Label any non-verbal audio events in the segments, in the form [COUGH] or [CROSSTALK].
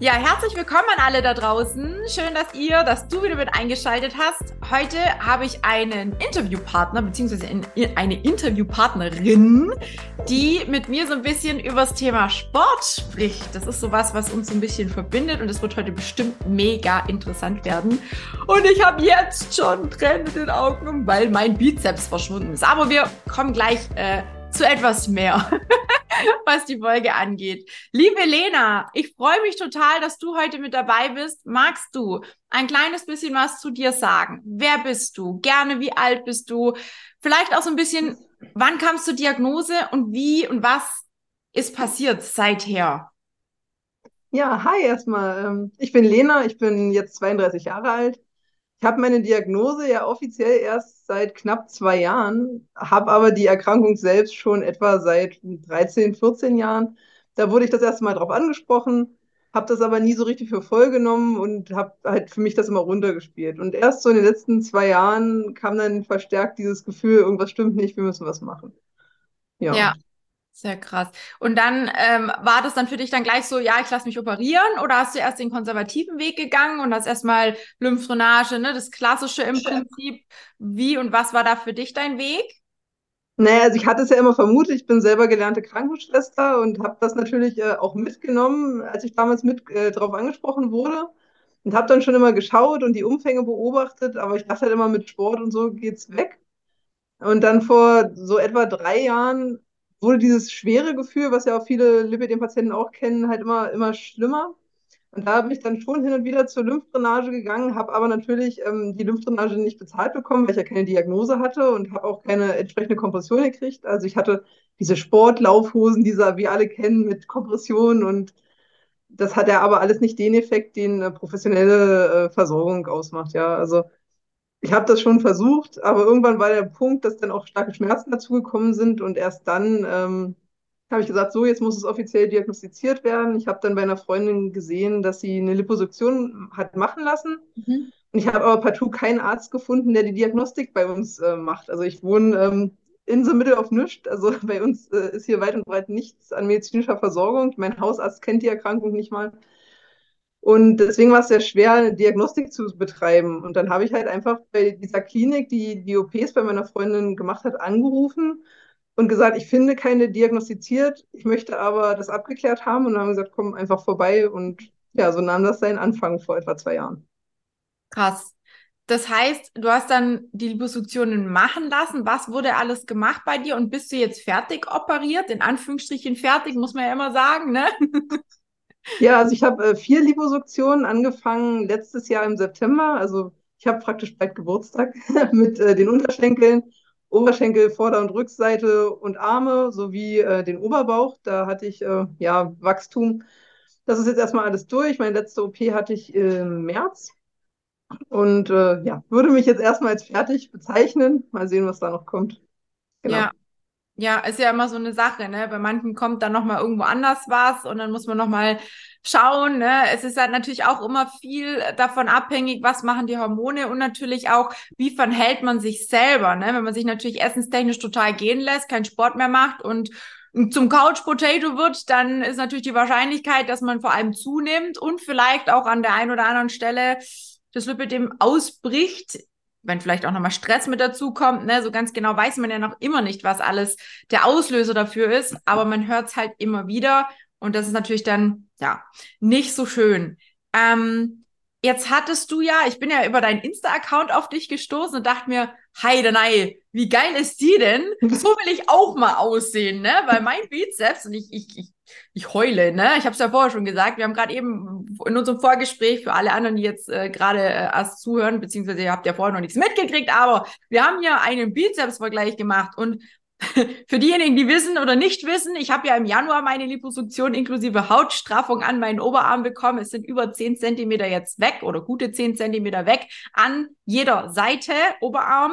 Ja, herzlich willkommen an alle da draußen. Schön, dass ihr, dass du wieder mit eingeschaltet hast. Heute habe ich einen Interviewpartner beziehungsweise eine Interviewpartnerin, die mit mir so ein bisschen über das Thema Sport spricht. Das ist sowas, was uns so ein bisschen verbindet und es wird heute bestimmt mega interessant werden. Und ich habe jetzt schon Tränen in den Augen, weil mein Bizeps verschwunden ist. Aber wir kommen gleich äh, zu etwas mehr. [LAUGHS] was die Folge angeht. Liebe Lena, ich freue mich total, dass du heute mit dabei bist. Magst du ein kleines bisschen was zu dir sagen? Wer bist du? Gerne, wie alt bist du? Vielleicht auch so ein bisschen, wann kamst du Diagnose und wie und was ist passiert seither? Ja, hi erstmal. Ähm, ich bin Lena, ich bin jetzt 32 Jahre alt. Ich habe meine Diagnose ja offiziell erst seit knapp zwei Jahren, habe aber die Erkrankung selbst schon etwa seit 13, 14 Jahren. Da wurde ich das erste Mal drauf angesprochen, habe das aber nie so richtig für voll genommen und habe halt für mich das immer runtergespielt. Und erst so in den letzten zwei Jahren kam dann verstärkt dieses Gefühl, irgendwas stimmt nicht, wir müssen was machen. Ja. ja. Sehr krass. Und dann ähm, war das dann für dich dann gleich so, ja, ich lasse mich operieren oder hast du erst den konservativen Weg gegangen und hast erstmal Lymphdrainage, ne, das klassische im Prinzip. Wie und was war da für dich dein Weg? Naja, also ich hatte es ja immer vermutet, ich bin selber gelernte Krankenschwester und habe das natürlich äh, auch mitgenommen, als ich damals mit äh, drauf angesprochen wurde und habe dann schon immer geschaut und die Umfänge beobachtet, aber ich dachte halt immer, mit Sport und so geht's weg. Und dann vor so etwa drei Jahren wurde dieses schwere Gefühl, was ja auch viele Lipidem-Patienten auch kennen, halt immer, immer schlimmer. Und da bin ich dann schon hin und wieder zur Lymphdrainage gegangen, habe aber natürlich ähm, die Lymphdrainage nicht bezahlt bekommen, weil ich ja keine Diagnose hatte und habe auch keine entsprechende Kompression gekriegt. Also ich hatte diese Sportlaufhosen, die wir alle kennen, mit Kompression und das hat ja aber alles nicht den Effekt, den äh, professionelle äh, Versorgung ausmacht. Ja, also ich habe das schon versucht, aber irgendwann war der Punkt, dass dann auch starke Schmerzen dazugekommen sind und erst dann ähm, habe ich gesagt, so, jetzt muss es offiziell diagnostiziert werden. Ich habe dann bei einer Freundin gesehen, dass sie eine Liposuktion hat machen lassen. Mhm. Und ich habe aber partout keinen Arzt gefunden, der die Diagnostik bei uns äh, macht. Also ich wohne ähm, in the middle of nichts. Also [LAUGHS] bei uns äh, ist hier weit und breit nichts an medizinischer Versorgung. Mein Hausarzt kennt die Erkrankung nicht mal. Und deswegen war es sehr schwer, eine Diagnostik zu betreiben. Und dann habe ich halt einfach bei dieser Klinik, die die OPs bei meiner Freundin gemacht hat, angerufen und gesagt, ich finde keine diagnostiziert, ich möchte aber das abgeklärt haben. Und dann haben gesagt, komm einfach vorbei. Und ja, so nahm das seinen Anfang vor etwa zwei Jahren. Krass. Das heißt, du hast dann die Liposuktionen machen lassen. Was wurde alles gemacht bei dir und bist du jetzt fertig operiert? In Anführungsstrichen fertig, muss man ja immer sagen, ne? [LAUGHS] Ja, also ich habe äh, vier Liposuktionen angefangen letztes Jahr im September. Also ich habe praktisch bald Geburtstag [LAUGHS] mit äh, den Unterschenkeln, Oberschenkel, Vorder- und Rückseite und Arme sowie äh, den Oberbauch. Da hatte ich äh, ja Wachstum. Das ist jetzt erstmal alles durch. Meine letzte OP hatte ich im März. Und äh, ja, würde mich jetzt erstmal als fertig bezeichnen. Mal sehen, was da noch kommt. Genau. Ja, ja, ist ja immer so eine Sache, ne? Bei manchen kommt dann nochmal irgendwo anders was und dann muss man nochmal schauen, ne? Es ist halt natürlich auch immer viel davon abhängig, was machen die Hormone und natürlich auch, wie verhält man sich selber, ne? Wenn man sich natürlich essenstechnisch total gehen lässt, keinen Sport mehr macht und zum Couch Potato wird, dann ist natürlich die Wahrscheinlichkeit, dass man vor allem zunimmt und vielleicht auch an der einen oder anderen Stelle das Lipidem ausbricht, wenn vielleicht auch nochmal Stress mit dazu kommt, ne, so ganz genau weiß man ja noch immer nicht, was alles der Auslöser dafür ist, aber man hört es halt immer wieder und das ist natürlich dann, ja, nicht so schön. Ähm, jetzt hattest du ja, ich bin ja über deinen Insta-Account auf dich gestoßen und dachte mir, Heidenei, wie geil ist die denn? [LAUGHS] So will ich auch mal aussehen, ne? Weil mein Bizeps, und ich, ich, ich ich heule, ne? Ich habe es ja vorher schon gesagt. Wir haben gerade eben in unserem Vorgespräch für alle anderen, die jetzt äh, gerade äh, erst zuhören, beziehungsweise ihr habt ja vorher noch nichts mitgekriegt, aber wir haben ja einen Bizeps-Vergleich gemacht und [LAUGHS] für diejenigen, die wissen oder nicht wissen, ich habe ja im Januar meine Liposuktion inklusive Hautstraffung an meinen Oberarm bekommen. Es sind über 10 Zentimeter jetzt weg oder gute 10 Zentimeter weg an jeder Seite Oberarm.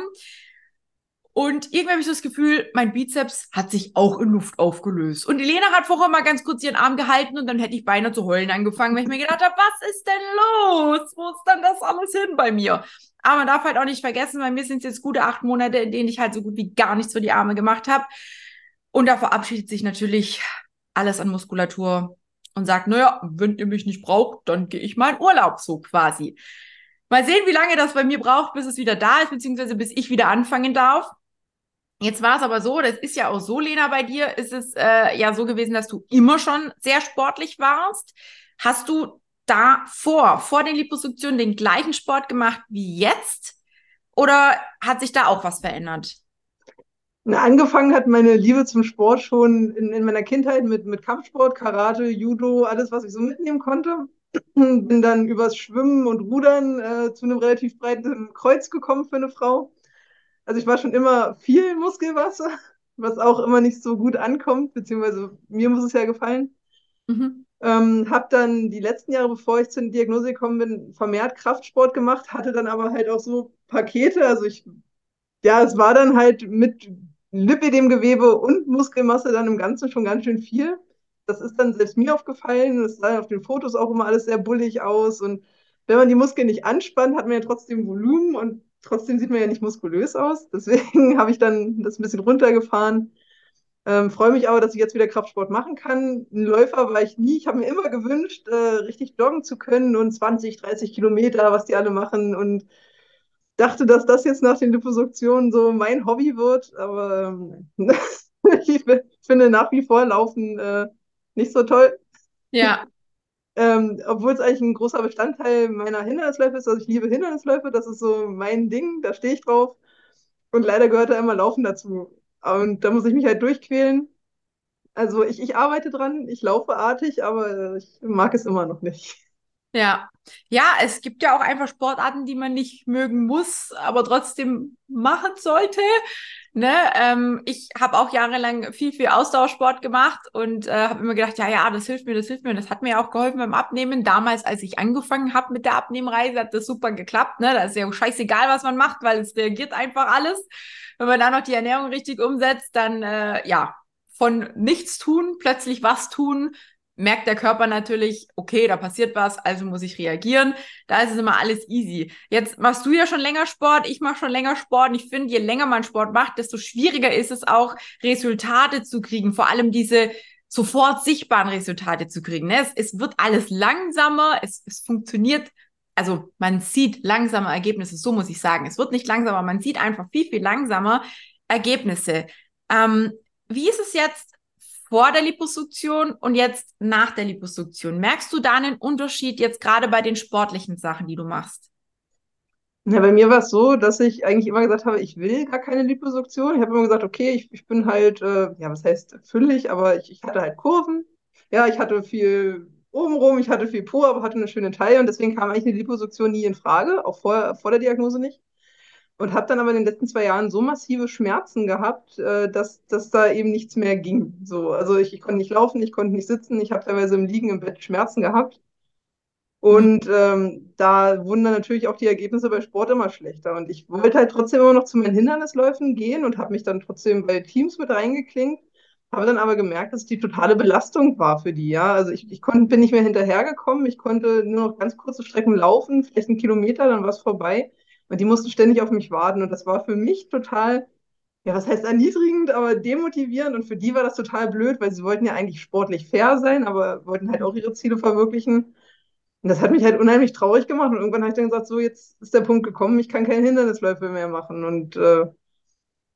Und irgendwie habe ich das Gefühl, mein Bizeps hat sich auch in Luft aufgelöst. Und die Lena hat vorher mal ganz kurz ihren Arm gehalten und dann hätte ich beinahe zu heulen angefangen, weil ich mir gedacht habe, was ist denn los? Wo ist denn das alles hin bei mir? Aber man darf halt auch nicht vergessen, bei mir sind es jetzt gute acht Monate, in denen ich halt so gut wie gar nichts für die Arme gemacht habe. Und da verabschiedet sich natürlich alles an Muskulatur und sagt, naja, wenn ihr mich nicht braucht, dann gehe ich mal in Urlaub so quasi. Mal sehen, wie lange das bei mir braucht, bis es wieder da ist, beziehungsweise bis ich wieder anfangen darf. Jetzt war es aber so, das ist ja auch so, Lena, bei dir ist es äh, ja so gewesen, dass du immer schon sehr sportlich warst. Hast du davor, vor den Liposuktionen, den gleichen Sport gemacht wie jetzt? Oder hat sich da auch was verändert? Na, angefangen hat meine Liebe zum Sport schon in, in meiner Kindheit mit, mit Kampfsport, Karate, Judo, alles, was ich so mitnehmen konnte. Bin dann übers Schwimmen und Rudern äh, zu einem relativ breiten Kreuz gekommen für eine Frau. Also ich war schon immer viel Muskelwasser, [LAUGHS] was auch immer nicht so gut ankommt, beziehungsweise mir muss es ja gefallen. Mhm. Ähm, habe dann die letzten Jahre, bevor ich zur Diagnose gekommen bin, vermehrt Kraftsport gemacht, hatte dann aber halt auch so Pakete. Also ich, ja, es war dann halt mit Lipidemgewebe und Muskelmasse dann im Ganzen schon ganz schön viel. Das ist dann selbst mir aufgefallen. Das sah auf den Fotos auch immer alles sehr bullig aus. Und wenn man die Muskeln nicht anspannt, hat man ja trotzdem Volumen und trotzdem sieht man ja nicht muskulös aus. [LAUGHS] Deswegen habe ich dann das ein bisschen runtergefahren. Ähm, freue mich aber, dass ich jetzt wieder Kraftsport machen kann. Ein Läufer war ich nie. Ich habe mir immer gewünscht, äh, richtig joggen zu können und 20, 30 Kilometer, was die alle machen. Und dachte, dass das jetzt nach den Liposuktionen so mein Hobby wird. Aber ähm, [LAUGHS] ich finde nach wie vor Laufen äh, nicht so toll. Ja. [LAUGHS] Ähm, obwohl es eigentlich ein großer Bestandteil meiner Hindernisläufe ist. Also ich liebe Hindernisläufe, das ist so mein Ding, da stehe ich drauf. Und leider gehört da immer Laufen dazu. Und da muss ich mich halt durchquälen. Also ich, ich arbeite dran, ich laufe artig, aber ich mag es immer noch nicht. Ja. Ja, es gibt ja auch einfach Sportarten, die man nicht mögen muss, aber trotzdem machen sollte. Ne? Ähm, ich habe auch jahrelang viel, viel Ausdauersport gemacht und äh, habe immer gedacht, ja, ja, das hilft mir, das hilft mir. Und das hat mir auch geholfen beim Abnehmen. Damals, als ich angefangen habe mit der Abnehmreise, hat das super geklappt. Ne? Da ist ja scheißegal, was man macht, weil es reagiert einfach alles. Wenn man dann noch die Ernährung richtig umsetzt, dann äh, ja, von nichts tun, plötzlich was tun, merkt der Körper natürlich, okay, da passiert was, also muss ich reagieren. Da ist es immer alles easy. Jetzt machst du ja schon länger Sport, ich mache schon länger Sport. Und ich finde, je länger man Sport macht, desto schwieriger ist es auch, Resultate zu kriegen. Vor allem diese sofort sichtbaren Resultate zu kriegen. Ne? Es, es wird alles langsamer, es, es funktioniert. Also man sieht langsamer Ergebnisse, so muss ich sagen. Es wird nicht langsamer, man sieht einfach viel, viel langsamer Ergebnisse. Ähm, wie ist es jetzt vor der Liposuktion und jetzt nach der Liposuktion. Merkst du da einen Unterschied jetzt gerade bei den sportlichen Sachen, die du machst? Ja, bei mir war es so, dass ich eigentlich immer gesagt habe, ich will gar keine Liposuktion. Ich habe immer gesagt, okay, ich, ich bin halt, äh, ja, was heißt füllig, aber ich, ich hatte halt Kurven. Ja, ich hatte viel obenrum, ich hatte viel Po, aber hatte eine schöne Taille und deswegen kam eigentlich eine Liposuktion nie in Frage, auch vor, vor der Diagnose nicht und habe dann aber in den letzten zwei Jahren so massive Schmerzen gehabt, äh, dass, dass da eben nichts mehr ging. So, also ich, ich konnte nicht laufen, ich konnte nicht sitzen, ich habe teilweise im Liegen im Bett Schmerzen gehabt. Und ähm, da wurden dann natürlich auch die Ergebnisse bei Sport immer schlechter. Und ich wollte halt trotzdem immer noch zu meinen Hindernisläufen gehen und habe mich dann trotzdem bei Teams mit reingeklinkt. Habe dann aber gemerkt, dass es die totale Belastung war für die. Ja, also ich, ich konnte, bin nicht mehr hinterhergekommen. Ich konnte nur noch ganz kurze Strecken laufen, vielleicht einen Kilometer, dann war es vorbei. Und die mussten ständig auf mich warten. Und das war für mich total, ja, was heißt erniedrigend, aber demotivierend. Und für die war das total blöd, weil sie wollten ja eigentlich sportlich fair sein, aber wollten halt auch ihre Ziele verwirklichen. Und das hat mich halt unheimlich traurig gemacht. Und irgendwann habe ich dann gesagt, so, jetzt ist der Punkt gekommen, ich kann keine Hindernisläufe mehr machen. Und äh,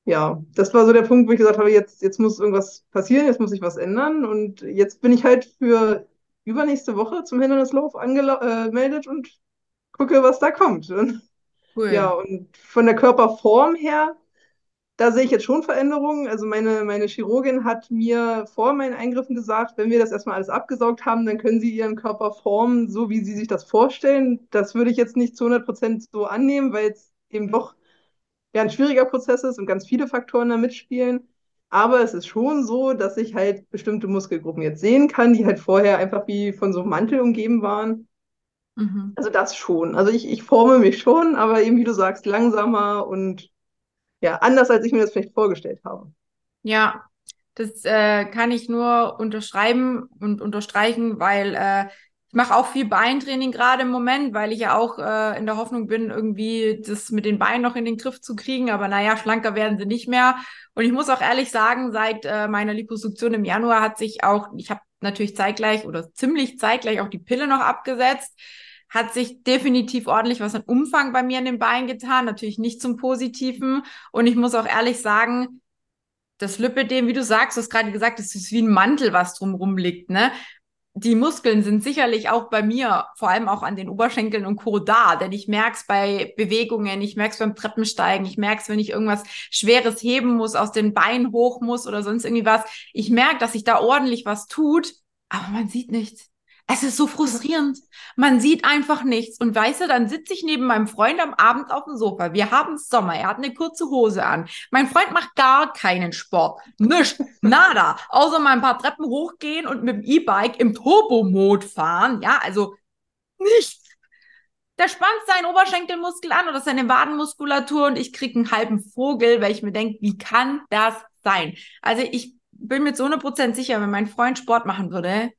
ja, das war so der Punkt, wo ich gesagt habe, jetzt, jetzt muss irgendwas passieren, jetzt muss sich was ändern. Und jetzt bin ich halt für übernächste Woche zum Hindernislauf angemeldet äh, und gucke, was da kommt. Und Cool. Ja, und von der Körperform her, da sehe ich jetzt schon Veränderungen. Also meine, meine Chirurgin hat mir vor meinen Eingriffen gesagt, wenn wir das erstmal alles abgesaugt haben, dann können Sie Ihren Körper formen, so wie Sie sich das vorstellen. Das würde ich jetzt nicht zu 100 Prozent so annehmen, weil es eben doch ja, ein schwieriger Prozess ist und ganz viele Faktoren da mitspielen. Aber es ist schon so, dass ich halt bestimmte Muskelgruppen jetzt sehen kann, die halt vorher einfach wie von so einem Mantel umgeben waren. Mhm. Also das schon. Also ich, ich forme mich schon, aber eben wie du sagst, langsamer und ja, anders, als ich mir das vielleicht vorgestellt habe. Ja, das äh, kann ich nur unterschreiben und unterstreichen, weil äh, ich mache auch viel Beintraining gerade im Moment, weil ich ja auch äh, in der Hoffnung bin, irgendwie das mit den Beinen noch in den Griff zu kriegen. Aber naja, schlanker werden sie nicht mehr. Und ich muss auch ehrlich sagen, seit äh, meiner Liposuktion im Januar hat sich auch, ich habe natürlich zeitgleich oder ziemlich zeitgleich auch die Pille noch abgesetzt. Hat sich definitiv ordentlich was an Umfang bei mir in den Beinen getan, natürlich nicht zum Positiven. Und ich muss auch ehrlich sagen, das Lipidem, wie du sagst, du hast gerade gesagt, das ist wie ein Mantel, was drumrum liegt, ne? die Muskeln sind sicherlich auch bei mir, vor allem auch an den Oberschenkeln und Co. da, denn ich merke es bei Bewegungen, ich merke es beim Treppensteigen, ich merke es, wenn ich irgendwas Schweres heben muss, aus den Beinen hoch muss oder sonst irgendwie was. Ich merke, dass sich da ordentlich was tut, aber man sieht nichts. Es ist so frustrierend. Man sieht einfach nichts. Und weißt du, dann sitze ich neben meinem Freund am Abend auf dem Sofa. Wir haben Sommer. Er hat eine kurze Hose an. Mein Freund macht gar keinen Sport. Nichts. Nada. Außer mal ein paar Treppen hochgehen und mit dem E-Bike im Turbo-Mode fahren. Ja, also nichts. Der spannt seinen Oberschenkelmuskel an oder seine Wadenmuskulatur und ich kriege einen halben Vogel, weil ich mir denke, wie kann das sein? Also ich bin mir zu 100% sicher, wenn mein Freund Sport machen würde,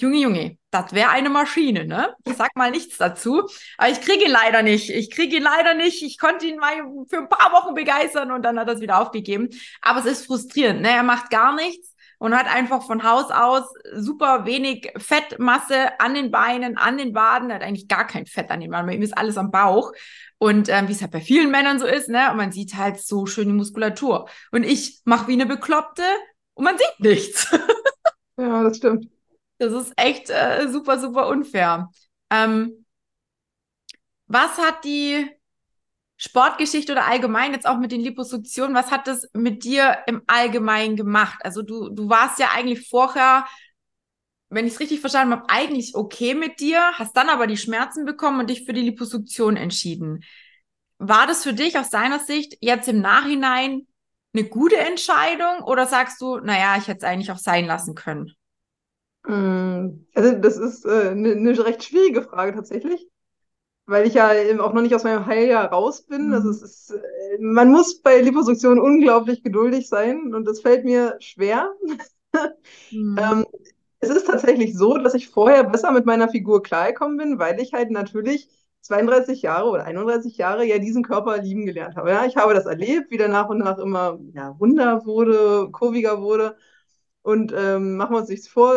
Junge, Junge, das wäre eine Maschine, ne? Ich sag mal nichts dazu. Aber ich kriege ihn leider nicht. Ich kriege ihn leider nicht. Ich konnte ihn mal für ein paar Wochen begeistern und dann hat er es wieder aufgegeben. Aber es ist frustrierend, ne? Er macht gar nichts und hat einfach von Haus aus super wenig Fettmasse an den Beinen, an den Waden. Er hat eigentlich gar kein Fett an den Waden. Bei ihm ist alles am Bauch. Und ähm, wie es halt bei vielen Männern so ist, ne? Und man sieht halt so schön die Muskulatur. Und ich mache wie eine Bekloppte und man sieht nichts. [LAUGHS] ja, das stimmt. Das ist echt äh, super, super unfair. Ähm, was hat die Sportgeschichte oder allgemein jetzt auch mit den Liposuktionen, was hat das mit dir im Allgemeinen gemacht? Also du, du warst ja eigentlich vorher, wenn ich es richtig verstanden habe, eigentlich okay mit dir, hast dann aber die Schmerzen bekommen und dich für die Liposuktion entschieden. War das für dich aus deiner Sicht jetzt im Nachhinein eine gute Entscheidung oder sagst du, naja, ich hätte es eigentlich auch sein lassen können? Also das ist eine äh, ne, ne recht schwierige Frage tatsächlich, weil ich ja eben auch noch nicht aus meinem Heiljahr raus bin. Also mhm. es ist, äh, man muss bei Liposuktion unglaublich geduldig sein und das fällt mir schwer. Mhm. [LAUGHS] ähm, es ist tatsächlich so, dass ich vorher besser mit meiner Figur klargekommen bin, weil ich halt natürlich 32 Jahre oder 31 Jahre ja diesen Körper lieben gelernt habe. Ja, ich habe das erlebt, wie der nach und nach immer ja, runder wurde, kurviger wurde. Und ähm, machen wir uns nichts vor,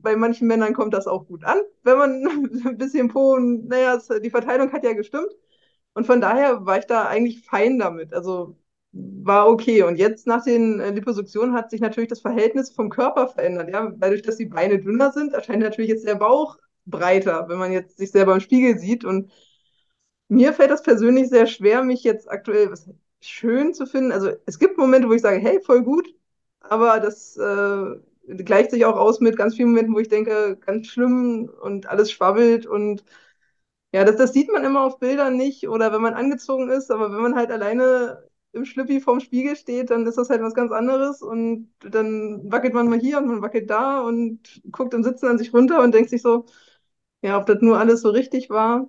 bei manchen Männern kommt das auch gut an, wenn man [LAUGHS] ein bisschen Po und naja, die Verteilung hat ja gestimmt. Und von daher war ich da eigentlich fein damit. Also war okay. Und jetzt nach den äh, Liposuktionen hat sich natürlich das Verhältnis vom Körper verändert. Ja? Dadurch, dass die Beine dünner sind, erscheint natürlich jetzt der Bauch breiter, wenn man jetzt sich selber im Spiegel sieht. Und mir fällt das persönlich sehr schwer, mich jetzt aktuell schön zu finden. Also es gibt Momente, wo ich sage, hey, voll gut, aber das äh, gleicht sich auch aus mit ganz vielen Momenten, wo ich denke, ganz schlimm und alles schwabbelt und ja, das, das sieht man immer auf Bildern nicht oder wenn man angezogen ist, aber wenn man halt alleine im Schlüppi vorm Spiegel steht, dann ist das halt was ganz anderes und dann wackelt man mal hier und man wackelt da und guckt im Sitzen an sich runter und denkt sich so, ja, ob das nur alles so richtig war.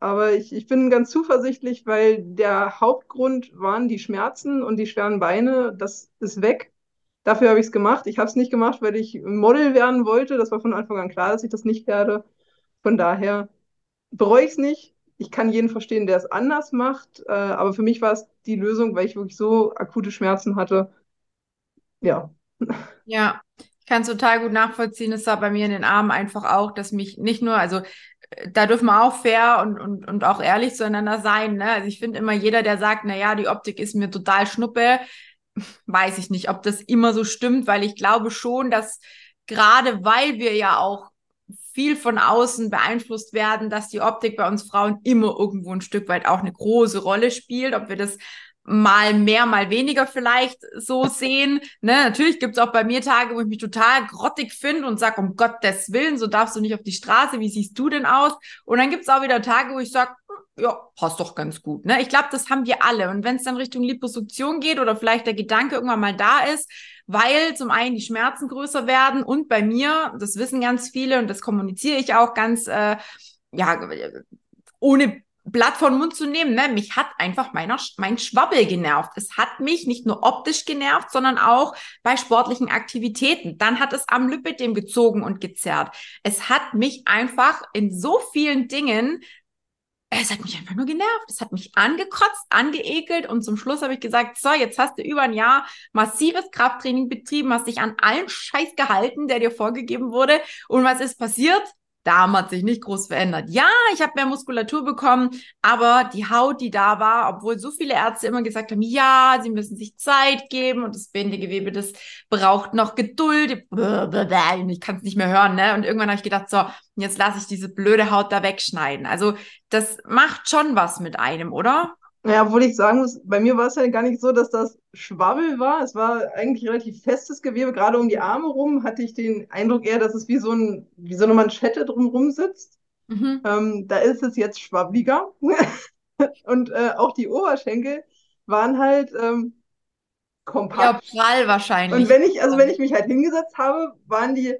Aber ich, ich bin ganz zuversichtlich, weil der Hauptgrund waren die Schmerzen und die schweren Beine. Das ist weg. Dafür habe ich es gemacht. Ich habe es nicht gemacht, weil ich Model werden wollte. Das war von Anfang an klar, dass ich das nicht werde. Von daher bereue ich es nicht. Ich kann jeden verstehen, der es anders macht. Äh, aber für mich war es die Lösung, weil ich wirklich so akute Schmerzen hatte. Ja. Ja, ich kann es total gut nachvollziehen. Es war bei mir in den Armen einfach auch, dass mich nicht nur, also da dürfen wir auch fair und, und, und auch ehrlich zueinander sein. Ne? Also ich finde immer jeder, der sagt, na ja, die Optik ist mir total schnuppe, weiß ich nicht, ob das immer so stimmt, weil ich glaube schon, dass gerade weil wir ja auch viel von außen beeinflusst werden, dass die Optik bei uns Frauen immer irgendwo ein Stück weit auch eine große Rolle spielt, ob wir das mal mehr, mal weniger vielleicht so [LAUGHS] sehen. Ne? Natürlich gibt es auch bei mir Tage, wo ich mich total grottig finde und sage, um Gottes Willen, so darfst du nicht auf die Straße, wie siehst du denn aus? Und dann gibt es auch wieder Tage, wo ich sage, ja, passt doch ganz gut. Ne? Ich glaube, das haben wir alle. Und wenn es dann Richtung Liposuktion geht oder vielleicht der Gedanke irgendwann mal da ist, weil zum einen die Schmerzen größer werden und bei mir, das wissen ganz viele und das kommuniziere ich auch ganz, äh, ja, ohne Blatt von Mund zu nehmen, ne? mich hat einfach meiner, mein Schwabbel genervt. Es hat mich nicht nur optisch genervt, sondern auch bei sportlichen Aktivitäten. Dann hat es am Lipidem gezogen und gezerrt. Es hat mich einfach in so vielen Dingen es hat mich einfach nur genervt. Es hat mich angekotzt, angeekelt und zum Schluss habe ich gesagt, so, jetzt hast du über ein Jahr massives Krafttraining betrieben, hast dich an allen Scheiß gehalten, der dir vorgegeben wurde. Und was ist passiert? Darm hat sich nicht groß verändert. Ja, ich habe mehr Muskulatur bekommen, aber die Haut, die da war, obwohl so viele Ärzte immer gesagt haben, ja, sie müssen sich Zeit geben und das Bindegewebe, das braucht noch Geduld. Ich kann es nicht mehr hören, ne? Und irgendwann habe ich gedacht, so, jetzt lasse ich diese blöde Haut da wegschneiden. Also das macht schon was mit einem, oder? Ja, obwohl ich sagen muss, bei mir war es ja gar nicht so, dass das Schwabbel war. Es war eigentlich relativ festes Gewebe. Gerade um die Arme rum hatte ich den Eindruck eher, dass es wie so, ein, wie so eine Manschette drumherum sitzt. Mhm. Ähm, da ist es jetzt schwabbliger. [LAUGHS] Und äh, auch die Oberschenkel waren halt ähm, kompakt. Ja, prall wahrscheinlich. Und wenn ich, also wenn ich mich halt hingesetzt habe, waren die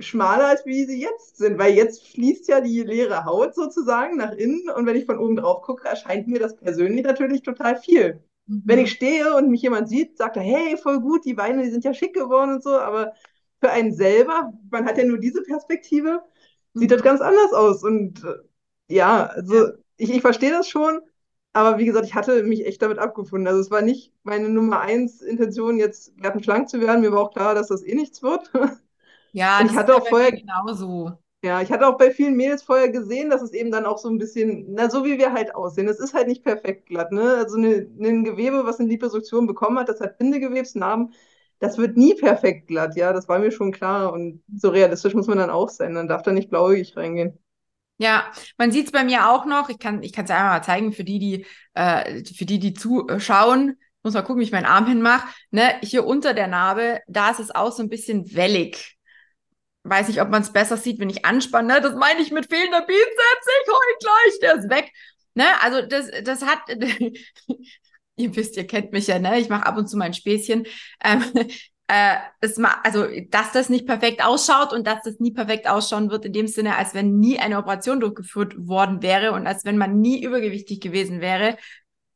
schmaler als wie sie jetzt sind, weil jetzt fließt ja die leere Haut sozusagen nach innen und wenn ich von oben drauf gucke, erscheint mir das persönlich natürlich total viel. Mhm. Wenn ich stehe und mich jemand sieht, sagt er, hey, voll gut, die Beine, die sind ja schick geworden und so, aber für einen selber, man hat ja nur diese Perspektive, mhm. sieht das ganz anders aus und äh, ja, also ich, ich verstehe das schon, aber wie gesagt, ich hatte mich echt damit abgefunden. Also es war nicht meine Nummer eins Intention, jetzt schlank zu werden. Mir war auch klar, dass das eh nichts wird. [LAUGHS] Ja, ich hatte auch vorher genauso. Ja, ich hatte auch bei vielen Mädels vorher gesehen, dass es eben dann auch so ein bisschen, na, so wie wir halt aussehen. Es ist halt nicht perfekt glatt, ne? Also ein Gewebe, was eine Liposuktion bekommen hat, das hat Bindegewebsnarben, das wird nie perfekt glatt, ja, das war mir schon klar. Und so realistisch muss man dann auch sein. Dann darf da nicht blauäugig reingehen. Ja, man sieht es bei mir auch noch. Ich kann, ich kann es einmal mal zeigen für die, die, äh, für die, die zuschauen. Muss mal gucken, wie ich meinen Arm hinmache. Ne, hier unter der Narbe, da ist es auch so ein bisschen wellig weiß nicht, ob man es besser sieht, wenn ich anspanne. Ne? Das meine ich mit fehlender Bizeps. Ich heul gleich, der ist weg. Ne? Also das, das hat, [LAUGHS] ihr wisst, ihr kennt mich ja, ne? Ich mache ab und zu mein Späßchen. Ähm, [LAUGHS] äh, es also, dass das nicht perfekt ausschaut und dass das nie perfekt ausschauen wird, in dem Sinne, als wenn nie eine Operation durchgeführt worden wäre und als wenn man nie übergewichtig gewesen wäre.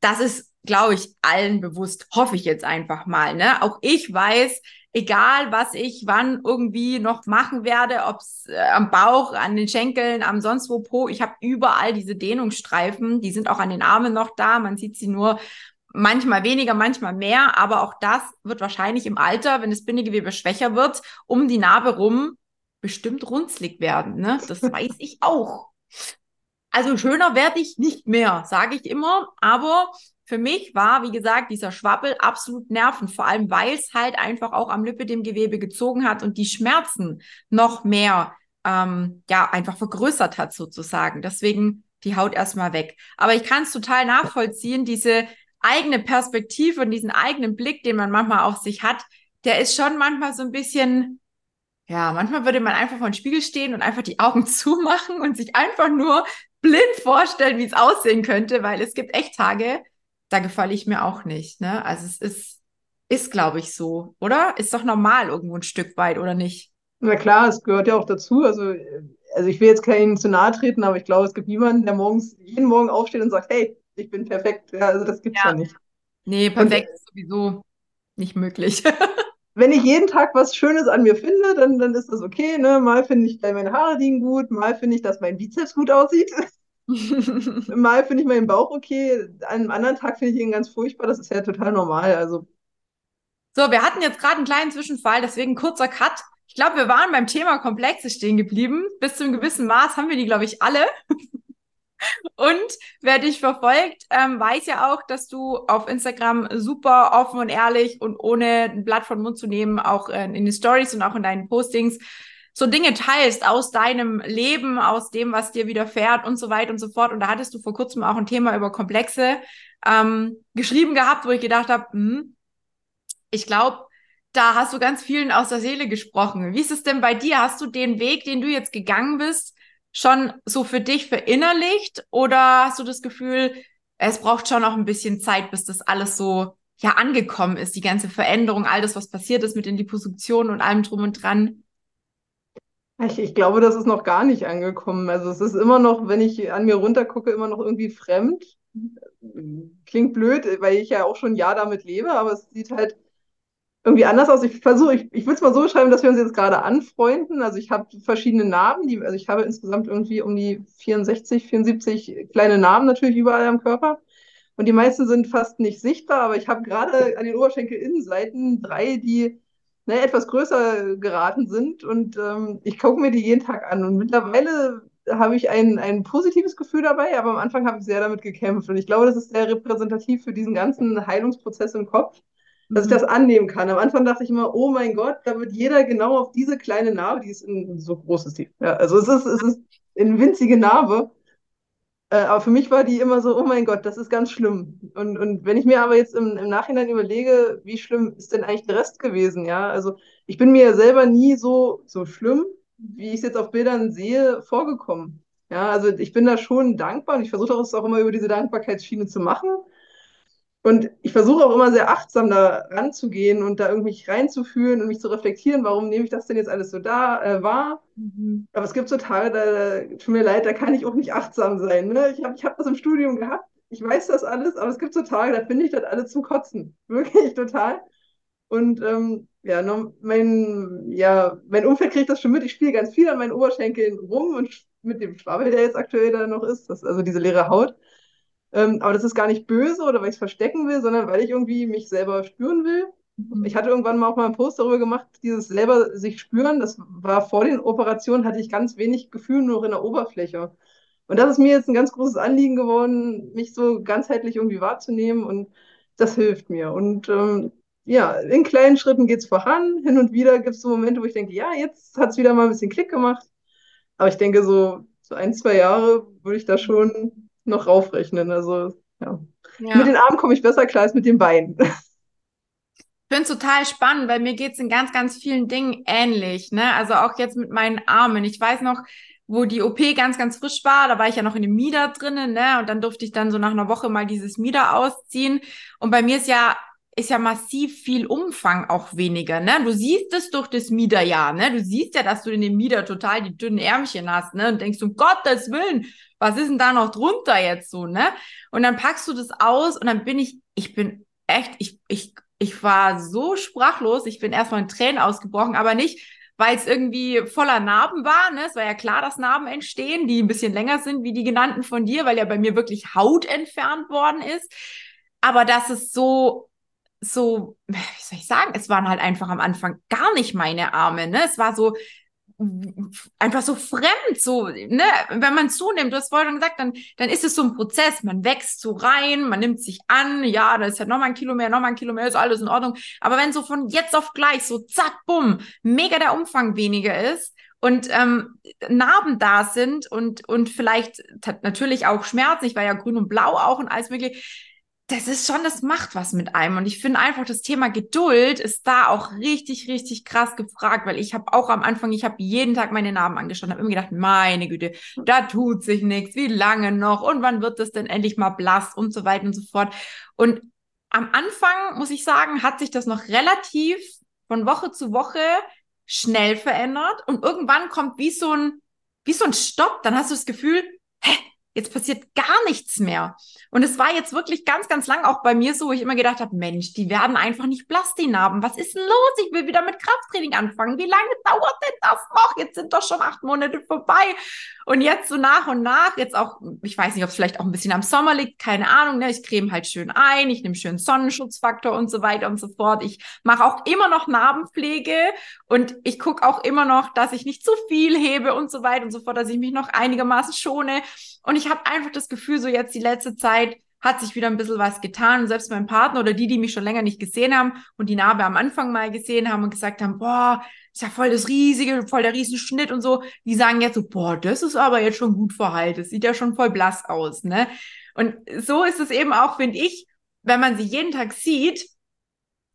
Das ist, glaube ich, allen bewusst. Hoffe ich jetzt einfach mal. Ne? Auch ich weiß, egal was ich wann irgendwie noch machen werde, ob es äh, am Bauch, an den Schenkeln, am sonst wo Po, ich habe überall diese Dehnungsstreifen, die sind auch an den Armen noch da, man sieht sie nur manchmal weniger, manchmal mehr, aber auch das wird wahrscheinlich im Alter, wenn das Bindegewebe schwächer wird, um die Narbe rum bestimmt runzlig werden, ne? Das [LAUGHS] weiß ich auch. Also schöner werde ich nicht mehr, sage ich immer, aber für mich war, wie gesagt, dieser Schwabbel absolut nervend, vor allem weil es halt einfach auch am Lipidem-Gewebe gezogen hat und die Schmerzen noch mehr, ähm, ja, einfach vergrößert hat sozusagen. Deswegen die Haut erstmal weg. Aber ich kann es total nachvollziehen, diese eigene Perspektive und diesen eigenen Blick, den man manchmal auf sich hat, der ist schon manchmal so ein bisschen, ja, manchmal würde man einfach vor dem Spiegel stehen und einfach die Augen [LAUGHS] zumachen und sich einfach nur blind vorstellen, wie es aussehen könnte, weil es gibt echt Tage, da gefalle ich mir auch nicht. Ne? Also es ist, ist glaube ich, so, oder? Ist doch normal irgendwo ein Stück weit, oder nicht? Na klar, es gehört ja auch dazu. Also, also ich will jetzt keinen zu nahe treten, aber ich glaube, es gibt niemanden, der morgens jeden Morgen aufsteht und sagt, hey, ich bin perfekt. Ja, also das gibt es ja. ja. nicht. Nee, perfekt und, ist sowieso nicht möglich. [LAUGHS] wenn ich jeden Tag was Schönes an mir finde, dann, dann ist das okay. Ne? Mal finde ich, meine Haare liegen gut, mal finde ich, dass mein Bizeps gut aussieht. [LAUGHS] [LAUGHS] Mal finde ich meinen Bauch okay, an einem anderen Tag finde ich ihn ganz furchtbar. Das ist ja total normal. Also. So, wir hatten jetzt gerade einen kleinen Zwischenfall, deswegen kurzer Cut. Ich glaube, wir waren beim Thema Komplexe stehen geblieben. Bis zu einem gewissen Maß haben wir die, glaube ich, alle. [LAUGHS] Und wer dich verfolgt, ähm, weiß ja auch, dass du auf Instagram super offen und ehrlich und ohne ein Blatt von Mund zu nehmen, auch äh, in den Stories und auch in deinen Postings so Dinge teilst aus deinem Leben, aus dem, was dir widerfährt und so weiter und so fort. Und da hattest du vor kurzem auch ein Thema über Komplexe ähm, geschrieben gehabt, wo ich gedacht habe, hm, ich glaube, da hast du ganz vielen aus der Seele gesprochen. Wie ist es denn bei dir? Hast du den Weg, den du jetzt gegangen bist, schon so für dich verinnerlicht? Oder hast du das Gefühl, es braucht schon noch ein bisschen Zeit, bis das alles so ja angekommen ist, die ganze Veränderung, all das, was passiert ist mit den Liposuktionen und allem drum und dran? Ich, ich glaube, das ist noch gar nicht angekommen. Also es ist immer noch, wenn ich an mir runtergucke, immer noch irgendwie fremd. Klingt blöd, weil ich ja auch schon ein Jahr damit lebe, aber es sieht halt irgendwie anders aus. Ich versuche, ich, ich würde es mal so beschreiben, dass wir uns jetzt gerade anfreunden. Also ich habe verschiedene Narben, die, also ich habe insgesamt irgendwie um die 64, 74 kleine Narben natürlich überall am Körper. Und die meisten sind fast nicht sichtbar, aber ich habe gerade an den Oberschenkelinnenseiten drei, die ne, etwas größer geraten sind. Und ähm, ich gucke mir die jeden Tag an. Und mittlerweile habe ich ein, ein positives Gefühl dabei, aber am Anfang habe ich sehr damit gekämpft. Und ich glaube, das ist sehr repräsentativ für diesen ganzen Heilungsprozess im Kopf, dass ich mhm. das annehmen kann. Am Anfang dachte ich immer, oh mein Gott, da wird jeder genau auf diese kleine Narbe, die ist in so groß ist die. Ja, also es ist, es ist eine winzige Narbe. Äh, aber für mich war die immer so, oh mein Gott, das ist ganz schlimm. Und, und wenn ich mir aber jetzt im, im Nachhinein überlege, wie schlimm ist denn eigentlich der Rest gewesen, ja? Also ich bin mir ja selber nie so, so schlimm, wie ich es jetzt auf Bildern sehe, vorgekommen. Ja, also ich bin da schon dankbar und ich versuche es auch immer über diese Dankbarkeitsschiene zu machen. Und ich versuche auch immer sehr achtsam da ranzugehen und da irgendwie reinzufühlen und mich zu reflektieren, warum nehme ich das denn jetzt alles so da äh, wahr. Mhm. Aber es gibt so Tage, da, tut mir leid, da kann ich auch nicht achtsam sein. Ne? Ich habe ich hab das im Studium gehabt, ich weiß das alles, aber es gibt so Tage, da finde ich das alles zum Kotzen. [LAUGHS] Wirklich total. Und ähm, ja, mein, ja, mein Umfeld kriegt das schon mit. Ich spiele ganz viel an meinen Oberschenkeln rum und mit dem Schwabbel, der jetzt aktuell da noch ist, das, also diese leere Haut. Ähm, aber das ist gar nicht böse oder weil ich es verstecken will, sondern weil ich irgendwie mich selber spüren will. Mhm. Ich hatte irgendwann mal auch mal einen Post darüber gemacht, dieses selber sich spüren. Das war vor den Operationen, hatte ich ganz wenig Gefühl nur in der Oberfläche. Und das ist mir jetzt ein ganz großes Anliegen geworden, mich so ganzheitlich irgendwie wahrzunehmen und das hilft mir. Und ähm, ja, in kleinen Schritten geht es voran. Hin und wieder gibt es so Momente, wo ich denke, ja, jetzt hat es wieder mal ein bisschen Klick gemacht. Aber ich denke, so, so ein, zwei Jahre würde ich da schon noch raufrechnen. Also, ja. ja. Mit den Armen komme ich besser klar als mit den Beinen. [LAUGHS] Ich finde es total spannend, weil mir geht es in ganz, ganz vielen Dingen ähnlich. Ne? Also auch jetzt mit meinen Armen. Ich weiß noch, wo die OP ganz, ganz frisch war, da war ich ja noch in dem Mieder drinnen, ne? Und dann durfte ich dann so nach einer Woche mal dieses Mieder ausziehen. Und bei mir ist ja ist ja massiv viel Umfang auch weniger, ne? Du siehst es durch das Mieder ja, ne? Du siehst ja, dass du in dem Mieder total die dünnen Ärmchen hast, ne? Und denkst, um Gottes Willen, was ist denn da noch drunter jetzt so, ne? Und dann packst du das aus und dann bin ich, ich bin echt, ich, ich, ich war so sprachlos, ich bin erstmal in Tränen ausgebrochen, aber nicht, weil es irgendwie voller Narben war. Ne? Es war ja klar, dass Narben entstehen, die ein bisschen länger sind wie die genannten von dir, weil ja bei mir wirklich Haut entfernt worden ist. Aber dass es so so, [LAUGHS] wie soll ich sagen, es waren halt einfach am Anfang gar nicht meine Arme, ne? Es war so einfach so fremd, so, ne? Wenn man zunimmt, du hast vorhin schon gesagt, dann, dann ist es so ein Prozess. Man wächst so rein, man nimmt sich an, ja, da ist halt nochmal ein Kilo mehr, nochmal ein Kilo mehr, ist alles in Ordnung. Aber wenn so von jetzt auf gleich, so zack, bumm, mega der Umfang weniger ist, und ähm, Narben da sind und, und vielleicht natürlich auch Schmerzen, ich war ja grün und blau auch und alles mögliche, das ist schon, das macht was mit einem. Und ich finde einfach, das Thema Geduld ist da auch richtig, richtig krass gefragt, weil ich habe auch am Anfang, ich habe jeden Tag meine Narben angeschaut, habe immer gedacht, meine Güte, da tut sich nichts, wie lange noch? Und wann wird das denn endlich mal blass? Und so weiter und so fort. Und am Anfang, muss ich sagen, hat sich das noch relativ von Woche zu Woche schnell verändert. Und irgendwann kommt wie so ein, wie so ein Stopp, dann hast du das Gefühl, hä, jetzt passiert gar nichts mehr. Und es war jetzt wirklich ganz, ganz lang auch bei mir so, wo ich immer gedacht habe, Mensch, die werden einfach nicht blass, die Narben. Was ist denn los? Ich will wieder mit Krafttraining anfangen. Wie lange dauert denn das noch? Jetzt sind doch schon acht Monate vorbei. Und jetzt so nach und nach, jetzt auch, ich weiß nicht, ob es vielleicht auch ein bisschen am Sommer liegt, keine Ahnung, ne? Ich creme halt schön ein, ich nehme schön Sonnenschutzfaktor und so weiter und so fort. Ich mache auch immer noch Narbenpflege und ich gucke auch immer noch, dass ich nicht zu viel hebe und so weiter und so fort, dass ich mich noch einigermaßen schone. Und ich habe einfach das Gefühl, so jetzt die letzte Zeit hat sich wieder ein bisschen was getan. Und selbst mein Partner oder die, die mich schon länger nicht gesehen haben und die Narbe am Anfang mal gesehen haben und gesagt haben, boah, ist ja voll das riesige, voll der Riesenschnitt und so. Die sagen jetzt so, boah, das ist aber jetzt schon gut verheilt. Das sieht ja schon voll blass aus, ne? Und so ist es eben auch, finde ich, wenn man sie jeden Tag sieht,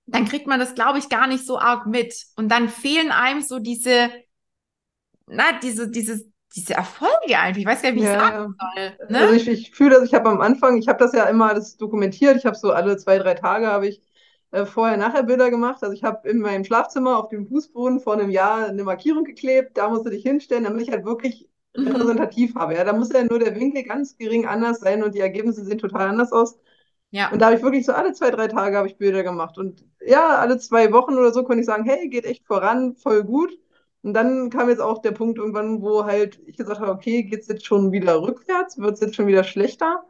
dann kriegt man das, glaube ich, gar nicht so arg mit. Und dann fehlen einem so diese, na, diese, dieses, diese Erfolge einfach. Ich weiß gar nicht, wie ja, ich sagen soll. Ne? Also ich, ich fühle das, ich habe am Anfang, ich habe das ja immer alles dokumentiert. Ich habe so alle zwei, drei Tage habe ich äh, vorher-nachher Bilder gemacht. Also ich habe in meinem Schlafzimmer auf dem Fußboden vor einem Jahr eine Markierung geklebt. Da musst du dich hinstellen, damit ich halt wirklich mhm. repräsentativ habe. Ja, da muss ja nur der Winkel ganz gering anders sein und die Ergebnisse sehen total anders aus. Ja. Und da habe ich wirklich so alle zwei, drei Tage habe ich Bilder gemacht. Und ja, alle zwei Wochen oder so konnte ich sagen, hey, geht echt voran, voll gut. Und dann kam jetzt auch der Punkt irgendwann, wo halt ich gesagt habe, okay, geht es jetzt schon wieder rückwärts? Wird es jetzt schon wieder schlechter?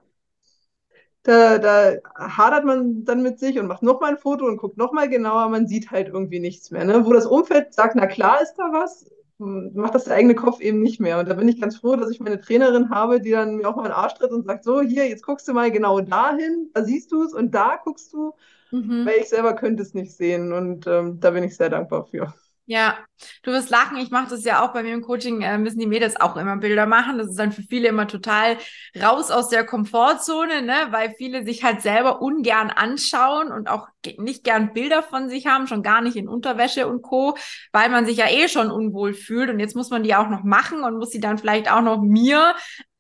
Da, da hadert man dann mit sich und macht nochmal ein Foto und guckt nochmal genauer. Man sieht halt irgendwie nichts mehr. Ne? Wo das Umfeld sagt, na klar ist da was, macht das der eigene Kopf eben nicht mehr. Und da bin ich ganz froh, dass ich meine Trainerin habe, die dann mir auch mal einen Arsch tritt und sagt, so, hier, jetzt guckst du mal genau dahin, da siehst du es und da guckst du, mhm. weil ich selber könnte es nicht sehen. Und ähm, da bin ich sehr dankbar für. Ja, du wirst lachen. Ich mache das ja auch bei mir im Coaching, äh, müssen die Mädels auch immer Bilder machen. Das ist dann für viele immer total raus aus der Komfortzone, ne? weil viele sich halt selber ungern anschauen und auch nicht gern Bilder von sich haben, schon gar nicht in Unterwäsche und Co., weil man sich ja eh schon unwohl fühlt und jetzt muss man die auch noch machen und muss sie dann vielleicht auch noch mir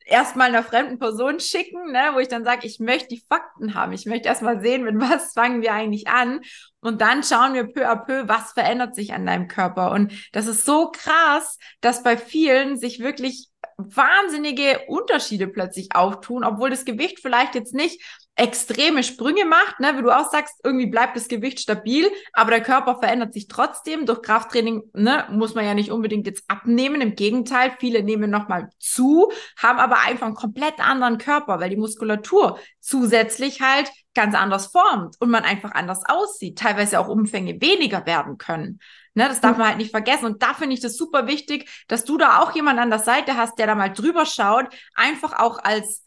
erstmal einer fremden Person schicken, ne, wo ich dann sage, ich möchte die Fakten haben. Ich möchte erstmal sehen, mit was fangen wir eigentlich an. Und dann schauen wir peu à peu, was verändert sich an deinem Körper. Und das ist so krass, dass bei vielen sich wirklich wahnsinnige Unterschiede plötzlich auftun, obwohl das Gewicht vielleicht jetzt nicht extreme Sprünge macht, ne, wie du auch sagst, irgendwie bleibt das Gewicht stabil, aber der Körper verändert sich trotzdem. Durch Krafttraining ne, muss man ja nicht unbedingt jetzt abnehmen. Im Gegenteil, viele nehmen nochmal zu, haben aber einfach einen komplett anderen Körper, weil die Muskulatur zusätzlich halt ganz anders formt und man einfach anders aussieht, teilweise auch Umfänge weniger werden können. Ne, das darf man halt nicht vergessen. Und da finde ich das super wichtig, dass du da auch jemand an der Seite hast, der da mal drüber schaut, einfach auch als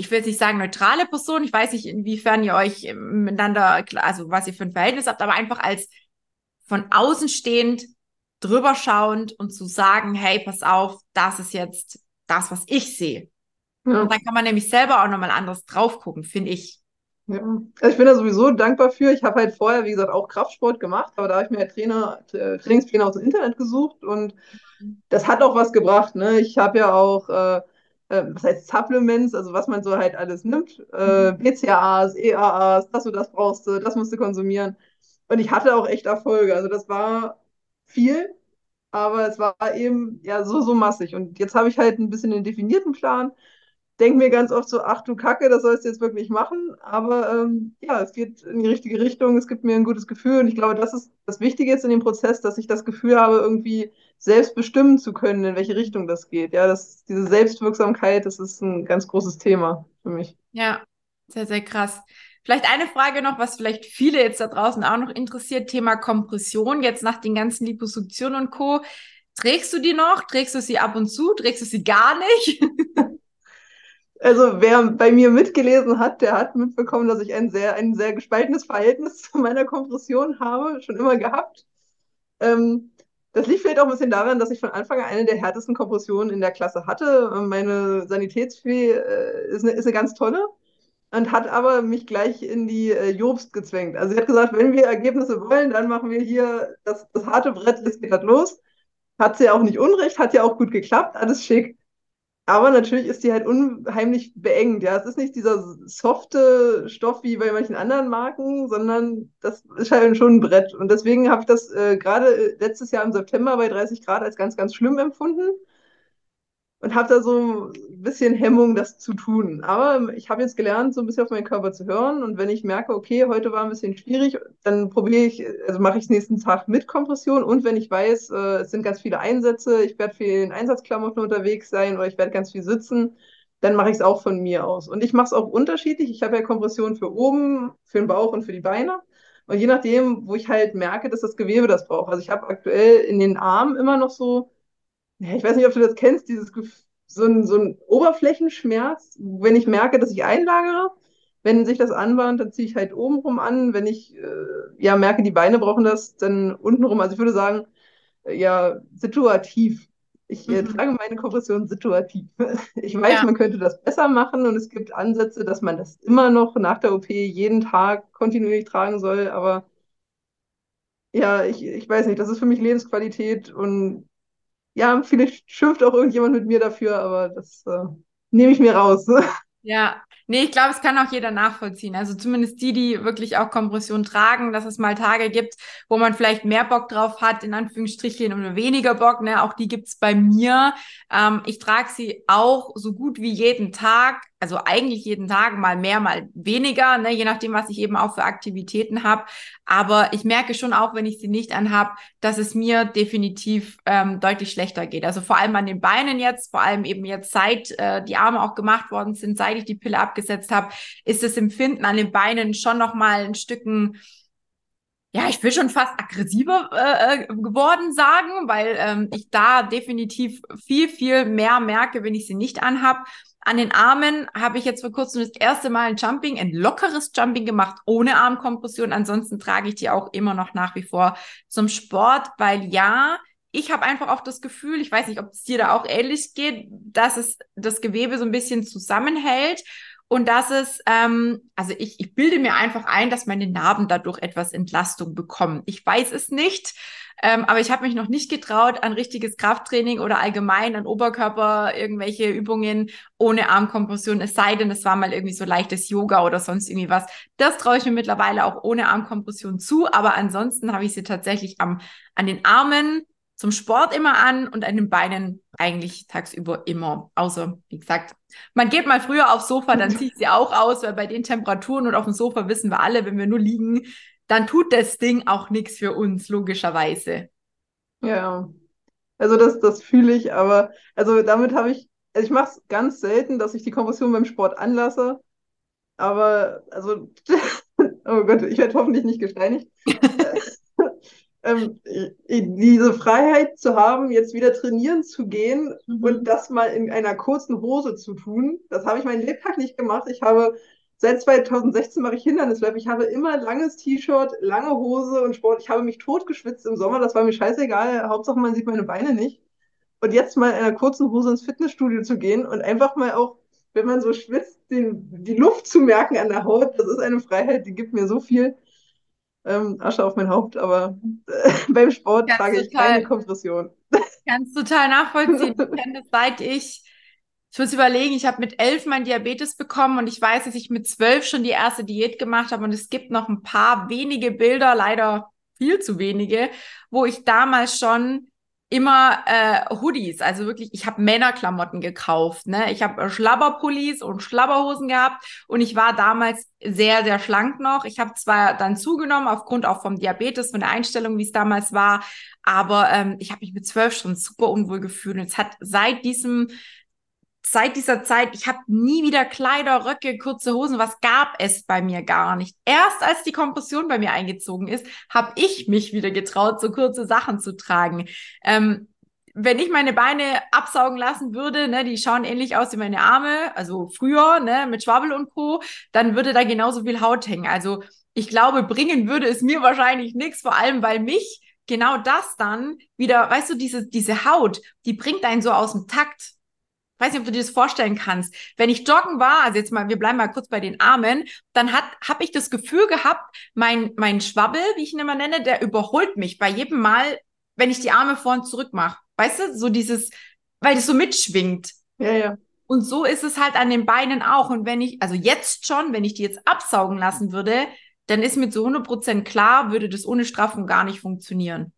ich will jetzt nicht sagen neutrale Person, ich weiß nicht, inwiefern ihr euch miteinander, also was ihr für ein Verhältnis habt, aber einfach als von außen stehend, drüber schauend und zu sagen, hey, pass auf, das ist jetzt das, was ich sehe. Ja. Und dann kann man nämlich selber auch nochmal anders drauf gucken, finde ich. Ja. Also ich bin da sowieso dankbar für. Ich habe halt vorher, wie gesagt, auch Kraftsport gemacht, aber da habe ich mir halt Trainer, Trainingspläne aus dem Internet gesucht und mhm. das hat auch was gebracht. Ne? Ich habe ja auch äh, äh, was heißt Supplements, also was man so halt alles nimmt, äh, BCAAs, EAAs, das und das brauchst du, das musst du konsumieren. Und ich hatte auch echt Erfolge. Also das war viel, aber es war eben ja so, so massig. Und jetzt habe ich halt ein bisschen einen definierten Plan denke mir ganz oft so, ach du Kacke, das sollst du jetzt wirklich machen. Aber ähm, ja, es geht in die richtige Richtung, es gibt mir ein gutes Gefühl. Und ich glaube, das ist das Wichtige jetzt in dem Prozess, dass ich das Gefühl habe, irgendwie selbst bestimmen zu können, in welche Richtung das geht. Ja, das, diese Selbstwirksamkeit, das ist ein ganz großes Thema für mich. Ja, sehr, sehr krass. Vielleicht eine Frage noch, was vielleicht viele jetzt da draußen auch noch interessiert, Thema Kompression, jetzt nach den ganzen Liposuktionen und Co. Trägst du die noch? Trägst du sie ab und zu? Trägst du sie gar nicht? [LAUGHS] Also wer bei mir mitgelesen hat, der hat mitbekommen, dass ich ein sehr, ein sehr gespaltenes Verhältnis zu meiner Kompression habe, schon immer gehabt. Ähm, das liegt vielleicht auch ein bisschen daran, dass ich von Anfang an eine der härtesten Kompressionen in der Klasse hatte. Meine Sanitätsfee äh, ist, eine, ist eine ganz tolle und hat aber mich gleich in die äh, Jobst gezwängt. Also sie hat gesagt, wenn wir Ergebnisse wollen, dann machen wir hier das, das harte Brett, jetzt geht das los. Hat sie auch nicht unrecht, hat ja auch gut geklappt, alles schick. Aber natürlich ist die halt unheimlich beengt. Ja, es ist nicht dieser softe Stoff wie bei manchen anderen Marken, sondern das ist halt schon ein Brett. Und deswegen habe ich das äh, gerade äh, letztes Jahr im September bei 30 Grad als ganz, ganz schlimm empfunden und habe da so ein bisschen Hemmung, das zu tun. Aber ich habe jetzt gelernt, so ein bisschen auf meinen Körper zu hören. Und wenn ich merke, okay, heute war ein bisschen schwierig, dann probiere ich, also mache ich es nächsten Tag mit Kompression. Und wenn ich weiß, äh, es sind ganz viele Einsätze, ich werde viel in Einsatzklamotten unterwegs sein oder ich werde ganz viel sitzen, dann mache ich es auch von mir aus. Und ich mache es auch unterschiedlich. Ich habe ja Kompression für oben, für den Bauch und für die Beine. Und je nachdem, wo ich halt merke, dass das Gewebe das braucht. Also ich habe aktuell in den Armen immer noch so ich weiß nicht, ob du das kennst, dieses so ein, so ein Oberflächenschmerz, wenn ich merke, dass ich einlagere. Wenn sich das anbahnt, dann ziehe ich halt obenrum an. Wenn ich äh, ja merke, die Beine brauchen das, dann untenrum. Also ich würde sagen, äh, ja, situativ. Ich äh, mhm. trage meine Kompression situativ. [LAUGHS] Ich weiß, ja. man könnte das besser machen und es gibt Ansätze, dass man das immer noch nach der OP jeden Tag kontinuierlich tragen soll, aber ja, ich, ich weiß nicht, das ist für mich Lebensqualität und ja, vielleicht schimpft auch irgendjemand mit mir dafür, aber das äh, nehme ich mir raus. Ja, Nee, ich glaube, es kann auch jeder nachvollziehen. Also zumindest die, die wirklich auch Kompression tragen, dass es mal Tage gibt, wo man vielleicht mehr Bock drauf hat, in Anführungsstrichen, oder weniger Bock. Ne? Auch die gibt's bei mir. Ähm, ich trage sie auch so gut wie jeden Tag also eigentlich jeden Tag mal mehr, mal weniger, ne, je nachdem, was ich eben auch für Aktivitäten habe. Aber ich merke schon auch, wenn ich sie nicht anhab, dass es mir definitiv ähm, deutlich schlechter geht. Also vor allem an den Beinen jetzt, vor allem eben jetzt seit äh, die Arme auch gemacht worden sind, seit ich die Pille abgesetzt habe, ist das Empfinden an den Beinen schon noch mal ein Stücken ja, ich will schon fast aggressiver äh, äh, geworden sagen, weil ähm, ich da definitiv viel, viel mehr merke, wenn ich sie nicht anhab. An den Armen habe ich jetzt vor kurzem das erste Mal ein Jumping, ein lockeres Jumping gemacht, ohne Armkompression. Ansonsten trage ich die auch immer noch nach wie vor zum Sport, weil ja, ich habe einfach auch das Gefühl, ich weiß nicht, ob es dir da auch ähnlich geht, dass es das Gewebe so ein bisschen zusammenhält und dass es, ähm, also ich, ich bilde mir einfach ein, dass meine Narben dadurch etwas Entlastung bekommen. Ich weiß es nicht. Ähm, aber ich habe mich noch nicht getraut an richtiges Krafttraining oder allgemein an Oberkörper irgendwelche Übungen ohne Armkompression. Es sei denn, es war mal irgendwie so leichtes Yoga oder sonst irgendwie was. Das traue ich mir mittlerweile auch ohne Armkompression zu. Aber ansonsten habe ich sie tatsächlich am, an den Armen zum Sport immer an und an den Beinen eigentlich tagsüber immer. Außer, wie gesagt, man geht mal früher aufs Sofa, dann [LAUGHS] zieht sie auch aus, weil bei den Temperaturen und auf dem Sofa wissen wir alle, wenn wir nur liegen, dann tut das Ding auch nichts für uns, logischerweise. Ja, also das, das fühle ich, aber also damit habe ich, also ich mache es ganz selten, dass ich die Kompression beim Sport anlasse, aber also, [LAUGHS] oh Gott, ich werde hoffentlich nicht gesteinigt. [LAUGHS] ähm, diese Freiheit zu haben, jetzt wieder trainieren zu gehen mhm. und das mal in einer kurzen Hose zu tun, das habe ich meinen Lebtag nicht gemacht. Ich habe Seit 2016 mache ich Hindernisläufe. Ich habe immer langes T-Shirt, lange Hose und Sport. Ich habe mich totgeschwitzt im Sommer. Das war mir scheißegal. Hauptsache, man sieht meine Beine nicht. Und jetzt mal in einer kurzen Hose ins Fitnessstudio zu gehen und einfach mal auch, wenn man so schwitzt, den, die Luft zu merken an der Haut, das ist eine Freiheit, die gibt mir so viel. Ähm, Asche auf mein Haupt, aber äh, [LAUGHS] beim Sport Ganz trage ich keine Kompression. [LAUGHS] Ganz total nachvollziehen. Ich kenne das seit ich ich muss überlegen, ich habe mit elf mein Diabetes bekommen und ich weiß, dass ich mit zwölf schon die erste Diät gemacht habe und es gibt noch ein paar wenige Bilder, leider viel zu wenige, wo ich damals schon immer äh, Hoodies, also wirklich, ich habe Männerklamotten gekauft, ne? Ich habe Schlabberpullis und Schlabberhosen gehabt und ich war damals sehr, sehr schlank noch. Ich habe zwar dann zugenommen, aufgrund auch vom Diabetes, von der Einstellung, wie es damals war, aber ähm, ich habe mich mit zwölf schon super unwohl gefühlt. Und es hat seit diesem seit dieser Zeit, ich habe nie wieder Kleider, Röcke, kurze Hosen, was gab es bei mir gar nicht. Erst als die Kompression bei mir eingezogen ist, habe ich mich wieder getraut, so kurze Sachen zu tragen. Ähm, wenn ich meine Beine absaugen lassen würde, ne, die schauen ähnlich aus wie meine Arme, also früher, ne, mit Schwabbel und Co., dann würde da genauso viel Haut hängen. Also ich glaube, bringen würde es mir wahrscheinlich nichts, vor allem weil mich genau das dann wieder, weißt du, diese, diese Haut, die bringt einen so aus dem Takt weiß nicht, ob du dir das vorstellen kannst. Wenn ich joggen war, also jetzt mal, wir bleiben mal kurz bei den Armen, dann hat, habe ich das Gefühl gehabt, mein, mein Schwabbel, wie ich ihn immer nenne, der überholt mich bei jedem Mal, wenn ich die Arme vor und zurück mache. Weißt du, so dieses, weil das so mitschwingt. Ja, ja. Und so ist es halt an den Beinen auch. Und wenn ich, also jetzt schon, wenn ich die jetzt absaugen lassen würde, dann ist mir zu 100% klar, würde das ohne Straffung gar nicht funktionieren.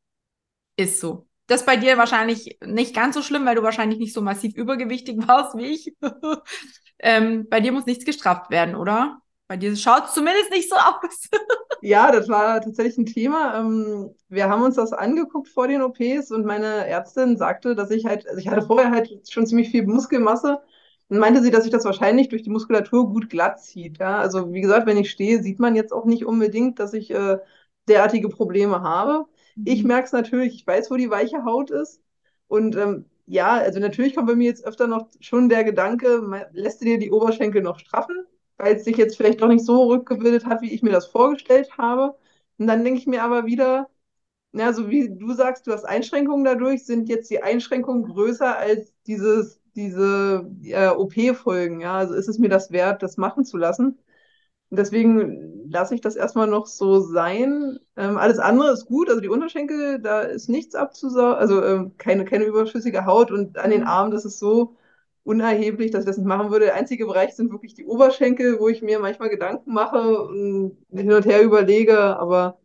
Ist so. Das bei dir wahrscheinlich nicht ganz so schlimm, weil du wahrscheinlich nicht so massiv übergewichtig [LAUGHS] warst wie ich. [LAUGHS] ähm, bei dir muss nichts gestraft werden, oder? Bei dir schaut es zumindest nicht so [LAUGHS] aus. ja, das war tatsächlich ein Thema. Ähm, wir haben uns das angeguckt vor den OPs und meine Ärztin sagte, dass ich halt, also ich hatte vorher halt schon ziemlich viel Muskelmasse und meinte sie, dass sich das wahrscheinlich durch die Muskulatur gut glatt zieht. Ja? Also wie gesagt, wenn ich stehe, sieht man jetzt auch nicht unbedingt, dass ich äh, derartige Probleme habe. Ich mhm. merke es natürlich, ich weiß, wo die weiche Haut ist. Und ähm, ja, also natürlich kommt bei mir jetzt öfter noch schon der Gedanke, lässt du dir die Oberschenkel noch straffen, weil es sich jetzt vielleicht doch nicht so rückgebildet hat, wie ich mir das vorgestellt habe. Und dann denke ich mir aber wieder, na, so wie du sagst, du hast Einschränkungen dadurch, sind jetzt die Einschränkungen größer als dieses, diese äh, OP-Folgen. Ja, also ist es mir das wert, das machen zu lassen? Deswegen lasse ich das erstmal noch so sein. Ähm, alles andere ist gut, also die Unterschenkel, da ist nichts abzusaugen, also ähm, keine, keine überschüssige Haut und an den mhm. Armen, das ist so, unerheblich, dass ich das nicht machen würde. Der einzige Bereich sind wirklich die Oberschenkel, wo ich mir manchmal Gedanken mache und hin und her überlege, aber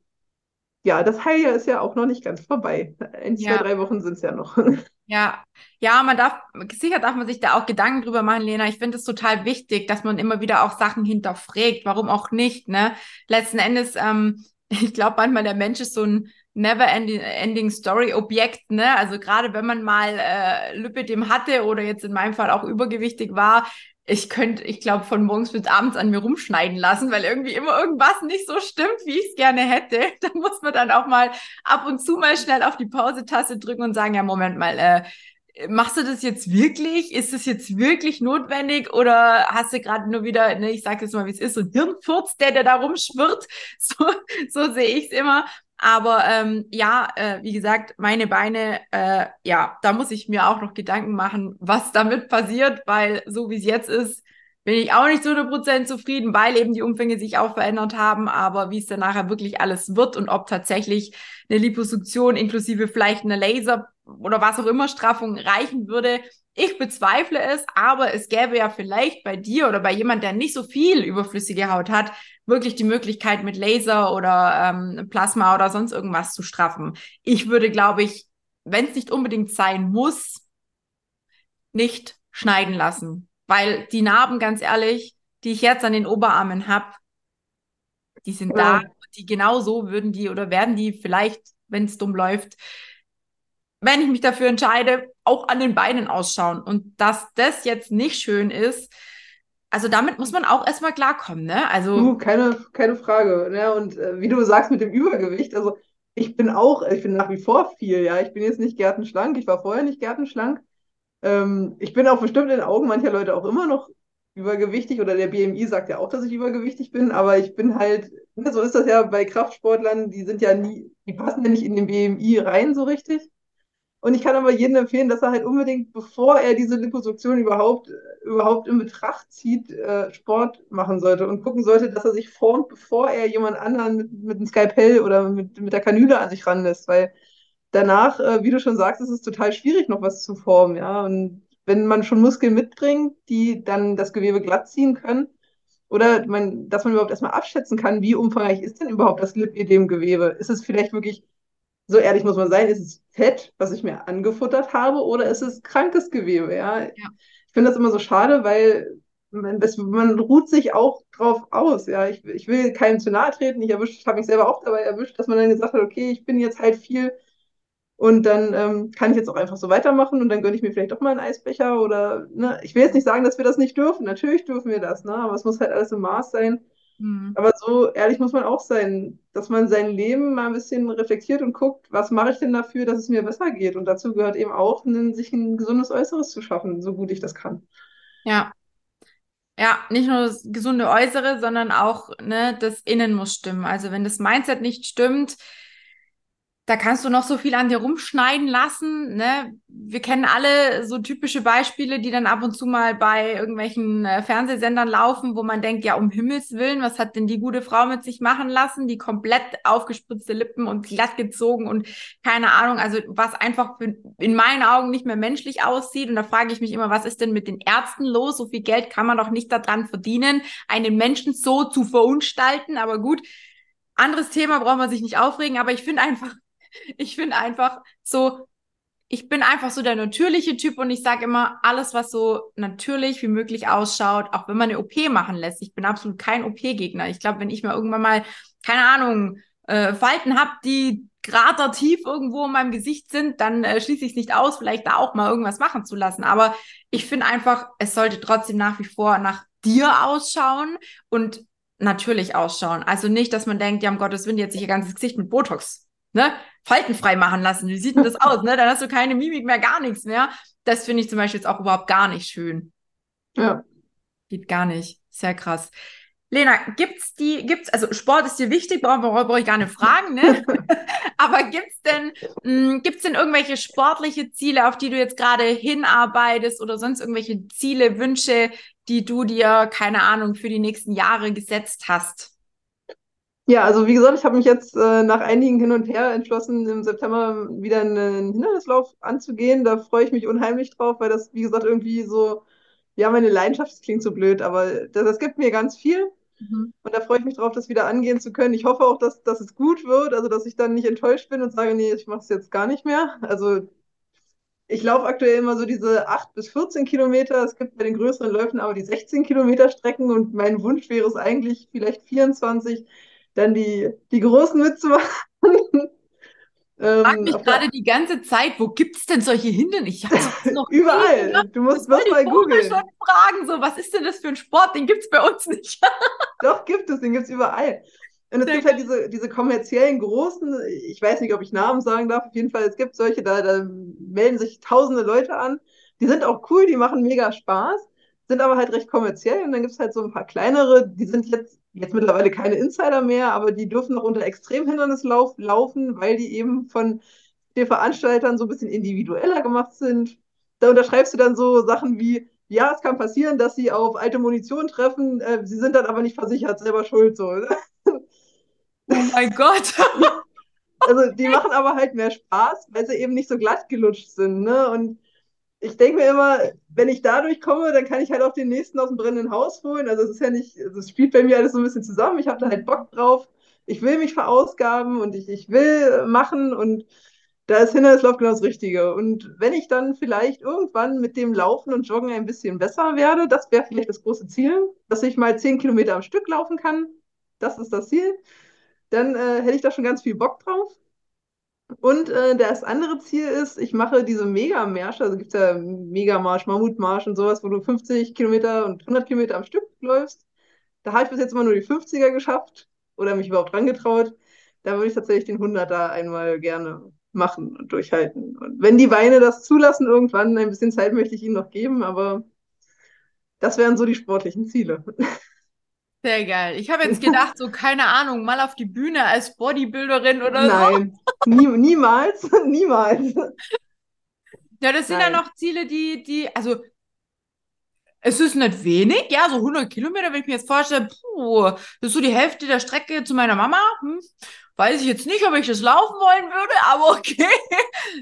ja, das Heiljahr ist ja auch noch nicht ganz vorbei. Ja. zwei, drei Wochen sind es ja noch. [LAUGHS] Ja, ja, man darf, sicher darf man sich da auch Gedanken drüber machen, Lena. Ich finde es total wichtig, dass man immer wieder auch Sachen hinterfragt. Warum auch nicht, ne? Letzten Endes, ähm, [LAUGHS] ich glaube manchmal, der Mensch ist so ein never-ending Story-Objekt, ne? Also gerade wenn man mal äh, Lipidem hatte oder jetzt in meinem Fall auch übergewichtig war, ich könnte, ich glaube, von morgens bis abends an mir rumschneiden lassen, weil irgendwie immer irgendwas nicht so stimmt, wie ich es gerne hätte. [LAUGHS] Da muss man dann auch mal ab und zu mal schnell auf die Pause-Taste drücken und sagen, ja, Moment mal, äh, machst du das jetzt wirklich? Ist das jetzt wirklich notwendig? Oder hast du gerade nur wieder, ne, ich sage jetzt mal, wie es ist, so ein Hirnfurz, der, der da rumschwirrt? [LAUGHS] So, so sehe ich es immer. Aber ähm, ja, äh, wie gesagt, meine Beine, äh, ja, da muss ich mir auch noch Gedanken machen, was damit passiert, weil so wie es jetzt ist, bin ich auch nicht zu 100% zufrieden, weil eben die Umfänge sich auch verändert haben. Aber wie es dann nachher wirklich alles wird und ob tatsächlich eine Liposuktion inklusive vielleicht eine Laser oder was auch immer Straffung reichen würde, ich bezweifle es, aber es gäbe ja vielleicht bei dir oder bei jemand, der nicht so viel überflüssige Haut hat, wirklich die Möglichkeit mit Laser oder ähm, Plasma oder sonst irgendwas zu straffen. Ich würde, glaube ich, wenn es nicht unbedingt sein muss, nicht schneiden lassen. Weil die Narben, ganz ehrlich, die ich jetzt an den Oberarmen habe, die sind ja. da. Die genau so würden die oder werden die vielleicht, wenn es dumm läuft, wenn ich mich dafür entscheide, auch an den Beinen ausschauen. Und dass das jetzt nicht schön ist, also damit muss man auch erstmal klarkommen, ne? Also. Uh, keine, keine Frage. Ne? Und äh, wie du sagst mit dem Übergewicht, also ich bin auch, ich bin nach wie vor viel, ja. Ich bin jetzt nicht gärtenschlank, ich war vorher nicht gärtenschlank. Ähm, ich bin auch bestimmt in den Augen mancher Leute auch immer noch übergewichtig oder der BMI sagt ja auch, dass ich übergewichtig bin, aber ich bin halt, ne, so ist das ja bei Kraftsportlern, die sind ja nie, die passen ja nicht in den BMI rein so richtig. Und ich kann aber jedem empfehlen, dass er halt unbedingt, bevor er diese Liposuktion überhaupt, überhaupt in Betracht zieht, äh, Sport machen sollte und gucken sollte, dass er sich formt, bevor er jemand anderen mit, mit einem Skalpell oder mit, mit der Kanüle an sich ranlässt. Weil danach, äh, wie du schon sagst, ist es total schwierig, noch was zu formen. Ja? Und wenn man schon Muskeln mitbringt, die dann das Gewebe glatt ziehen können, oder man, dass man überhaupt erstmal abschätzen kann, wie umfangreich ist denn überhaupt das Lipödem-Gewebe? Ist es vielleicht wirklich so ehrlich muss man sein, ist es Fett, was ich mir angefuttert habe, oder ist es krankes Gewebe? Ja. ja. Ich finde das immer so schade, weil man, das, man ruht sich auch drauf aus. Ja. Ich, ich will keinem zu nahe treten. Ich habe mich selber auch dabei erwischt, dass man dann gesagt hat, okay, ich bin jetzt halt viel und dann ähm, kann ich jetzt auch einfach so weitermachen und dann gönne ich mir vielleicht auch mal einen Eisbecher oder, ne, ich will jetzt nicht sagen, dass wir das nicht dürfen. Natürlich dürfen wir das, ne, aber es muss halt alles im Maß sein. Mhm. Aber so ehrlich muss man auch sein, dass man sein Leben mal ein bisschen reflektiert und guckt, was mache ich denn dafür, dass es mir besser geht? Und dazu gehört eben auch, ein, sich ein gesundes Äußeres zu schaffen, so gut ich das kann. Ja. Ja, nicht nur das gesunde Äußere, sondern auch ne, das Innen muss stimmen. Also wenn das Mindset nicht stimmt, da kannst du noch so viel an dir rumschneiden lassen. Ne? Wir kennen alle so typische Beispiele, die dann ab und zu mal bei irgendwelchen äh, Fernsehsendern laufen, wo man denkt, ja, um Himmels Willen, was hat denn die gute Frau mit sich machen lassen? Die komplett aufgespritzte Lippen und glatt gezogen und keine Ahnung, also was einfach in meinen Augen nicht mehr menschlich aussieht. Und da frage ich mich immer, was ist denn mit den Ärzten los? So viel Geld kann man doch nicht daran verdienen, einen Menschen so zu verunstalten. Aber gut, anderes Thema braucht man sich nicht aufregen, aber ich finde einfach, ich finde einfach so, ich bin einfach so der natürliche Typ und ich sage immer, alles, was so natürlich wie möglich ausschaut, auch wenn man eine OP machen lässt. Ich bin absolut kein OP-Gegner. Ich glaube, wenn ich mal irgendwann mal, keine Ahnung, äh, Falten habe, die grader tief irgendwo in meinem Gesicht sind, dann äh, schließe ich es nicht aus, vielleicht da auch mal irgendwas machen zu lassen. Aber ich finde einfach, es sollte trotzdem nach wie vor nach dir ausschauen und natürlich ausschauen. Also nicht, dass man denkt, ja, um Gottes Willen, jetzt sich ihr ganzes Gesicht mit Botox ne, faltenfrei machen lassen. Wie sieht denn das aus? Ne? Dann hast du keine Mimik mehr, gar nichts mehr. Das finde ich zum Beispiel jetzt auch überhaupt gar nicht schön. Ja. Geht gar nicht. Sehr krass. Lena, gibt's die, gibt's, also Sport ist dir wichtig, brauche brauch ich gar nicht fragen, ne? [LAUGHS] Aber gibt's denn, mh, hm, gibt's denn irgendwelche sportliche Ziele, auf die du jetzt gerade hinarbeitest oder sonst irgendwelche Ziele, Wünsche, die du dir, keine Ahnung, für die nächsten Jahre gesetzt hast? Ja, also wie gesagt, ich habe mich jetzt äh, nach einigen Hin und Her entschlossen, im September wieder einen Hindernislauf anzugehen. Da freue ich mich unheimlich drauf, weil das, wie gesagt, irgendwie so, ja, meine Leidenschaft, das klingt so blöd, aber das, das gibt mir ganz viel. Mhm. Und da freue ich mich drauf, das wieder angehen zu können. Ich hoffe auch, dass, dass es gut wird, also dass ich dann nicht enttäuscht bin und sage, nee, ich mache es jetzt gar nicht mehr. Also ich laufe aktuell immer so diese 8 bis 14 Kilometer. Es gibt bei den größeren Läufen aber die 16 Kilometer Strecken und mein Wunsch wäre es eigentlich vielleicht 24 dann die, die Großen mitzumachen. Ich [LAUGHS] frage mich ähm, gerade die ganze Zeit, wo gibt es denn solche Hindernisse? Ich noch Überall. Du musst bloß mal googeln. schon fragen, so, was ist denn das für ein Sport? Den gibt es bei uns nicht. [LAUGHS] Doch, gibt es, den gibt es überall. Und es Sehr gibt halt diese, diese kommerziellen großen, ich weiß nicht, ob ich Namen sagen darf, auf jeden Fall, es gibt solche, da, da melden sich tausende Leute an. Die sind auch cool, die machen mega Spaß, sind aber halt recht kommerziell. Und dann gibt es halt so ein paar kleinere, die sind jetzt jetzt mittlerweile keine Insider mehr, aber die dürfen noch unter Extremhindernislauf laufen, weil die eben von den Veranstaltern so ein bisschen individueller gemacht sind. Da unterschreibst du dann so Sachen wie, ja, es kann passieren, dass sie auf alte Munition treffen, äh, sie sind dann aber nicht versichert, selber schuld. So. Oh mein Gott. [LAUGHS] also die machen aber halt mehr Spaß, weil sie eben nicht so glatt gelutscht sind. Ne? Und ich denke mir immer, wenn ich dadurch komme, dann kann ich halt auch den nächsten aus dem brennenden Haus holen. Also es ist ja nicht, also es spielt bei mir alles so ein bisschen zusammen. Ich habe da halt Bock drauf. Ich will mich verausgaben und ich, ich will machen und da ist Hindernislauf genau das Richtige. Und wenn ich dann vielleicht irgendwann mit dem Laufen und Joggen ein bisschen besser werde, das wäre vielleicht das große Ziel, dass ich mal zehn Kilometer am Stück laufen kann. Das ist das Ziel. Dann äh, hätte ich da schon ganz viel Bock drauf. Und äh, das andere Ziel ist, ich mache diese Megamärsche, also gibt es ja Megamarsch, Mammutmarsch und sowas, wo du 50 Kilometer und 100 Kilometer am Stück läufst. Da habe ich bis jetzt immer nur die 50er geschafft oder mich überhaupt dran getraut. Da würde ich tatsächlich den 100er einmal gerne machen und durchhalten. Und wenn die Beine das zulassen, irgendwann ein bisschen Zeit möchte ich ihnen noch geben, aber das wären so die sportlichen Ziele. [LAUGHS] Sehr geil. Ich habe jetzt gedacht, so keine Ahnung, mal auf die Bühne als Bodybuilderin oder Nein, so. Nie, niemals, [LAUGHS] niemals. Ja, das sind Nein. ja noch Ziele, die, die, also es ist nicht wenig, ja, so 100 Kilometer, wenn ich mir jetzt vorstelle, puh, das ist so die Hälfte der Strecke zu meiner Mama. Hm, weiß ich jetzt nicht, ob ich das laufen wollen würde, aber [LAUGHS] okay.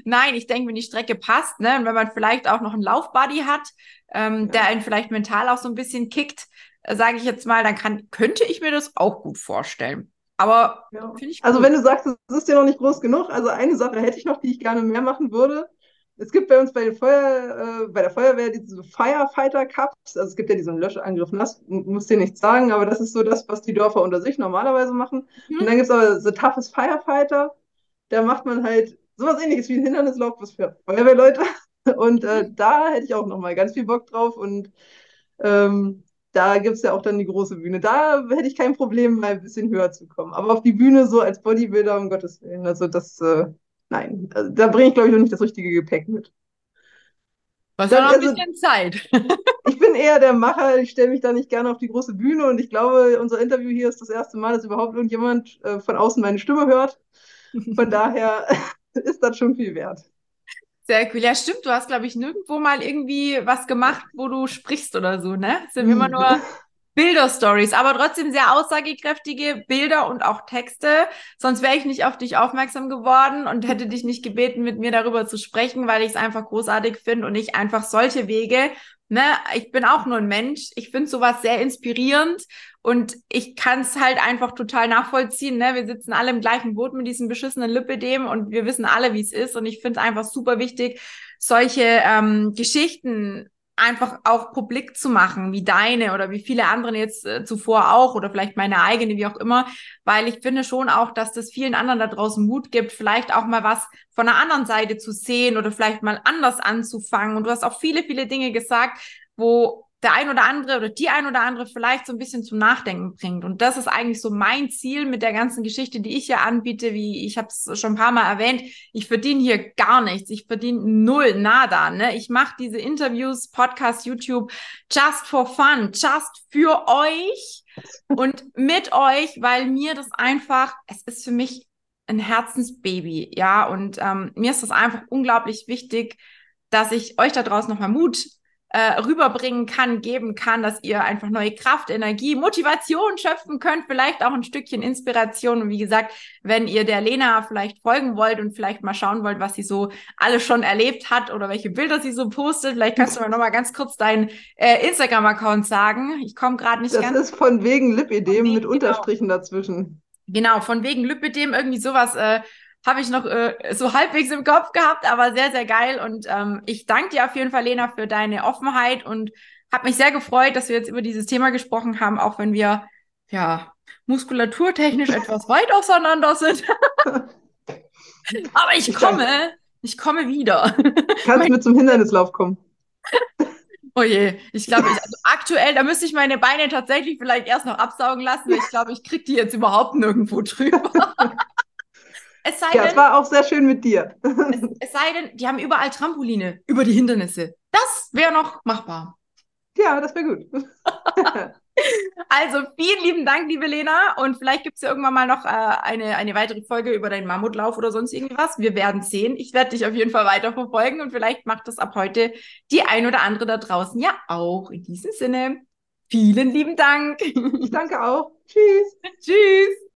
Nein, ich denke, wenn die Strecke passt, ne, und wenn man vielleicht auch noch einen Laufbuddy hat, ähm, ja. der einen vielleicht mental auch so ein bisschen kickt, sage ich jetzt mal, dann kann, könnte ich mir das auch gut vorstellen. Aber ja. finde ich. Also, wenn du sagst, es ist ja noch nicht groß genug, also eine Sache hätte ich noch, die ich gerne mehr machen würde. Es gibt bei uns bei, Feuer, äh, bei der Feuerwehr diese Firefighter Cups. Also es gibt ja diesen Löschangriff, das muss dir nichts sagen, aber das ist so das, was die Dörfer unter sich normalerweise machen. Mhm. Und dann gibt es aber The Toughest Firefighter. Da macht man halt sowas ähnliches wie ein Hindernislauf, was für Feuerwehrleute. [LAUGHS] Und äh, mhm. da hätte ich auch noch mal ganz viel Bock drauf. Und ähm, da gibt es ja auch dann die große Bühne. Da hätte ich kein Problem, mal ein bisschen höher zu kommen. Aber auf die Bühne so als Bodybuilder, um Gottes Willen, also das, äh, nein, also, da bringe ich, glaube ich, noch nicht das richtige Gepäck mit. Was dann, noch ein also, bisschen Zeit. [LAUGHS] ich bin eher der Macher, ich stelle mich da nicht gerne auf die große Bühne und ich glaube, unser Interview hier ist das erste Mal, dass überhaupt irgendjemand äh, von außen meine Stimme hört. Von daher [LAUGHS] ist das schon viel wert. Sehr cool. Ja, stimmt. Du hast, glaube ich, nirgendwo mal irgendwie was gemacht, wo du sprichst oder so, ne? Es sind immer nur Bilder-Stories, aber trotzdem sehr aussagekräftige Bilder und auch Texte. Sonst wäre ich nicht auf dich aufmerksam geworden und hätte dich nicht gebeten, mit mir darüber zu sprechen, weil ich es einfach großartig finde und ich einfach solche Wege ne, ich bin auch nur ein Mensch. Ich finde sowas sehr inspirierend und ich kann es halt einfach total nachvollziehen. Ne? Wir sitzen alle im gleichen Boot mit diesem beschissenen Lipidem und wir wissen alle, wie es ist. Und ich finde es einfach super wichtig, solche ähm, Geschichten einfach auch publik zu machen, wie deine oder wie viele anderen jetzt äh, zuvor auch oder vielleicht meine eigene, wie auch immer, weil ich finde schon auch, dass das vielen anderen da draußen Mut gibt, vielleicht auch mal was von der anderen Seite zu sehen oder vielleicht mal anders anzufangen. Und du hast auch viele, viele Dinge gesagt, wo der ein oder andere oder die ein oder andere vielleicht so ein bisschen zum Nachdenken bringt. Und das ist eigentlich so mein Ziel mit der ganzen Geschichte, die ich hier anbiete, wie ich habe es schon ein paar Mal erwähnt. Ich verdiene hier gar nichts. Ich verdiene null, nada. Ne? Ich mache diese Interviews, Podcast, YouTube just for fun, just für euch und mit euch, weil mir das einfach, es ist für mich ein Herzensbaby, ja. Und ähm, mir ist das einfach unglaublich wichtig, dass ich euch da draußen nochmal Mut äh, rüberbringen kann, geben kann, dass ihr einfach neue Kraft, Energie, Motivation schöpfen könnt, vielleicht auch ein Stückchen Inspiration. Und wie gesagt, wenn ihr der Lena vielleicht folgen wollt und vielleicht mal schauen wollt, was sie so alles schon erlebt hat oder welche Bilder sie so postet, vielleicht kannst du mal nochmal ganz kurz deinen äh, Instagram-Account sagen. Ich komme gerade nicht das ganz. Das ist von wegen Lipidem mit genau. Unterstrichen dazwischen. Genau, von wegen Lipidem, irgendwie sowas. Äh, habe ich noch äh, so halbwegs im Kopf gehabt, aber sehr, sehr geil. Und ähm, ich danke dir auf jeden Fall, Lena, für deine Offenheit und habe mich sehr gefreut, dass wir jetzt über dieses Thema gesprochen haben, auch wenn wir ja muskulaturtechnisch [LAUGHS] etwas weit auseinander sind. [LAUGHS] aber ich, komme, ich komme wieder. Kannst mit zum Hindernislauf kommen. Oh je, ich glaube, also aktuell, da müsste ich meine Beine tatsächlich vielleicht erst noch absaugen lassen. Ich glaube, ich kriege die jetzt überhaupt nirgendwo drüber. [LAUGHS] Es sei ja, denn, es war auch sehr schön mit dir. Es, es, sei denn, die haben überall Trampoline über die Hindernisse. Das wäre noch machbar. Ja, das wäre gut. [LAUGHS] also vielen lieben Dank, liebe Lena. Und vielleicht gibt es ja irgendwann mal noch äh, eine, eine weitere Folge über deinen Mammutlauf oder sonst irgendwas. Wir werden sehen. Ich werde dich auf jeden Fall weiter verfolgen und vielleicht macht das ab heute die ein oder andere da draußen ja auch. In diesem Sinne, vielen lieben Dank. Ich danke auch. Tschüss. [LAUGHS] Tschüss.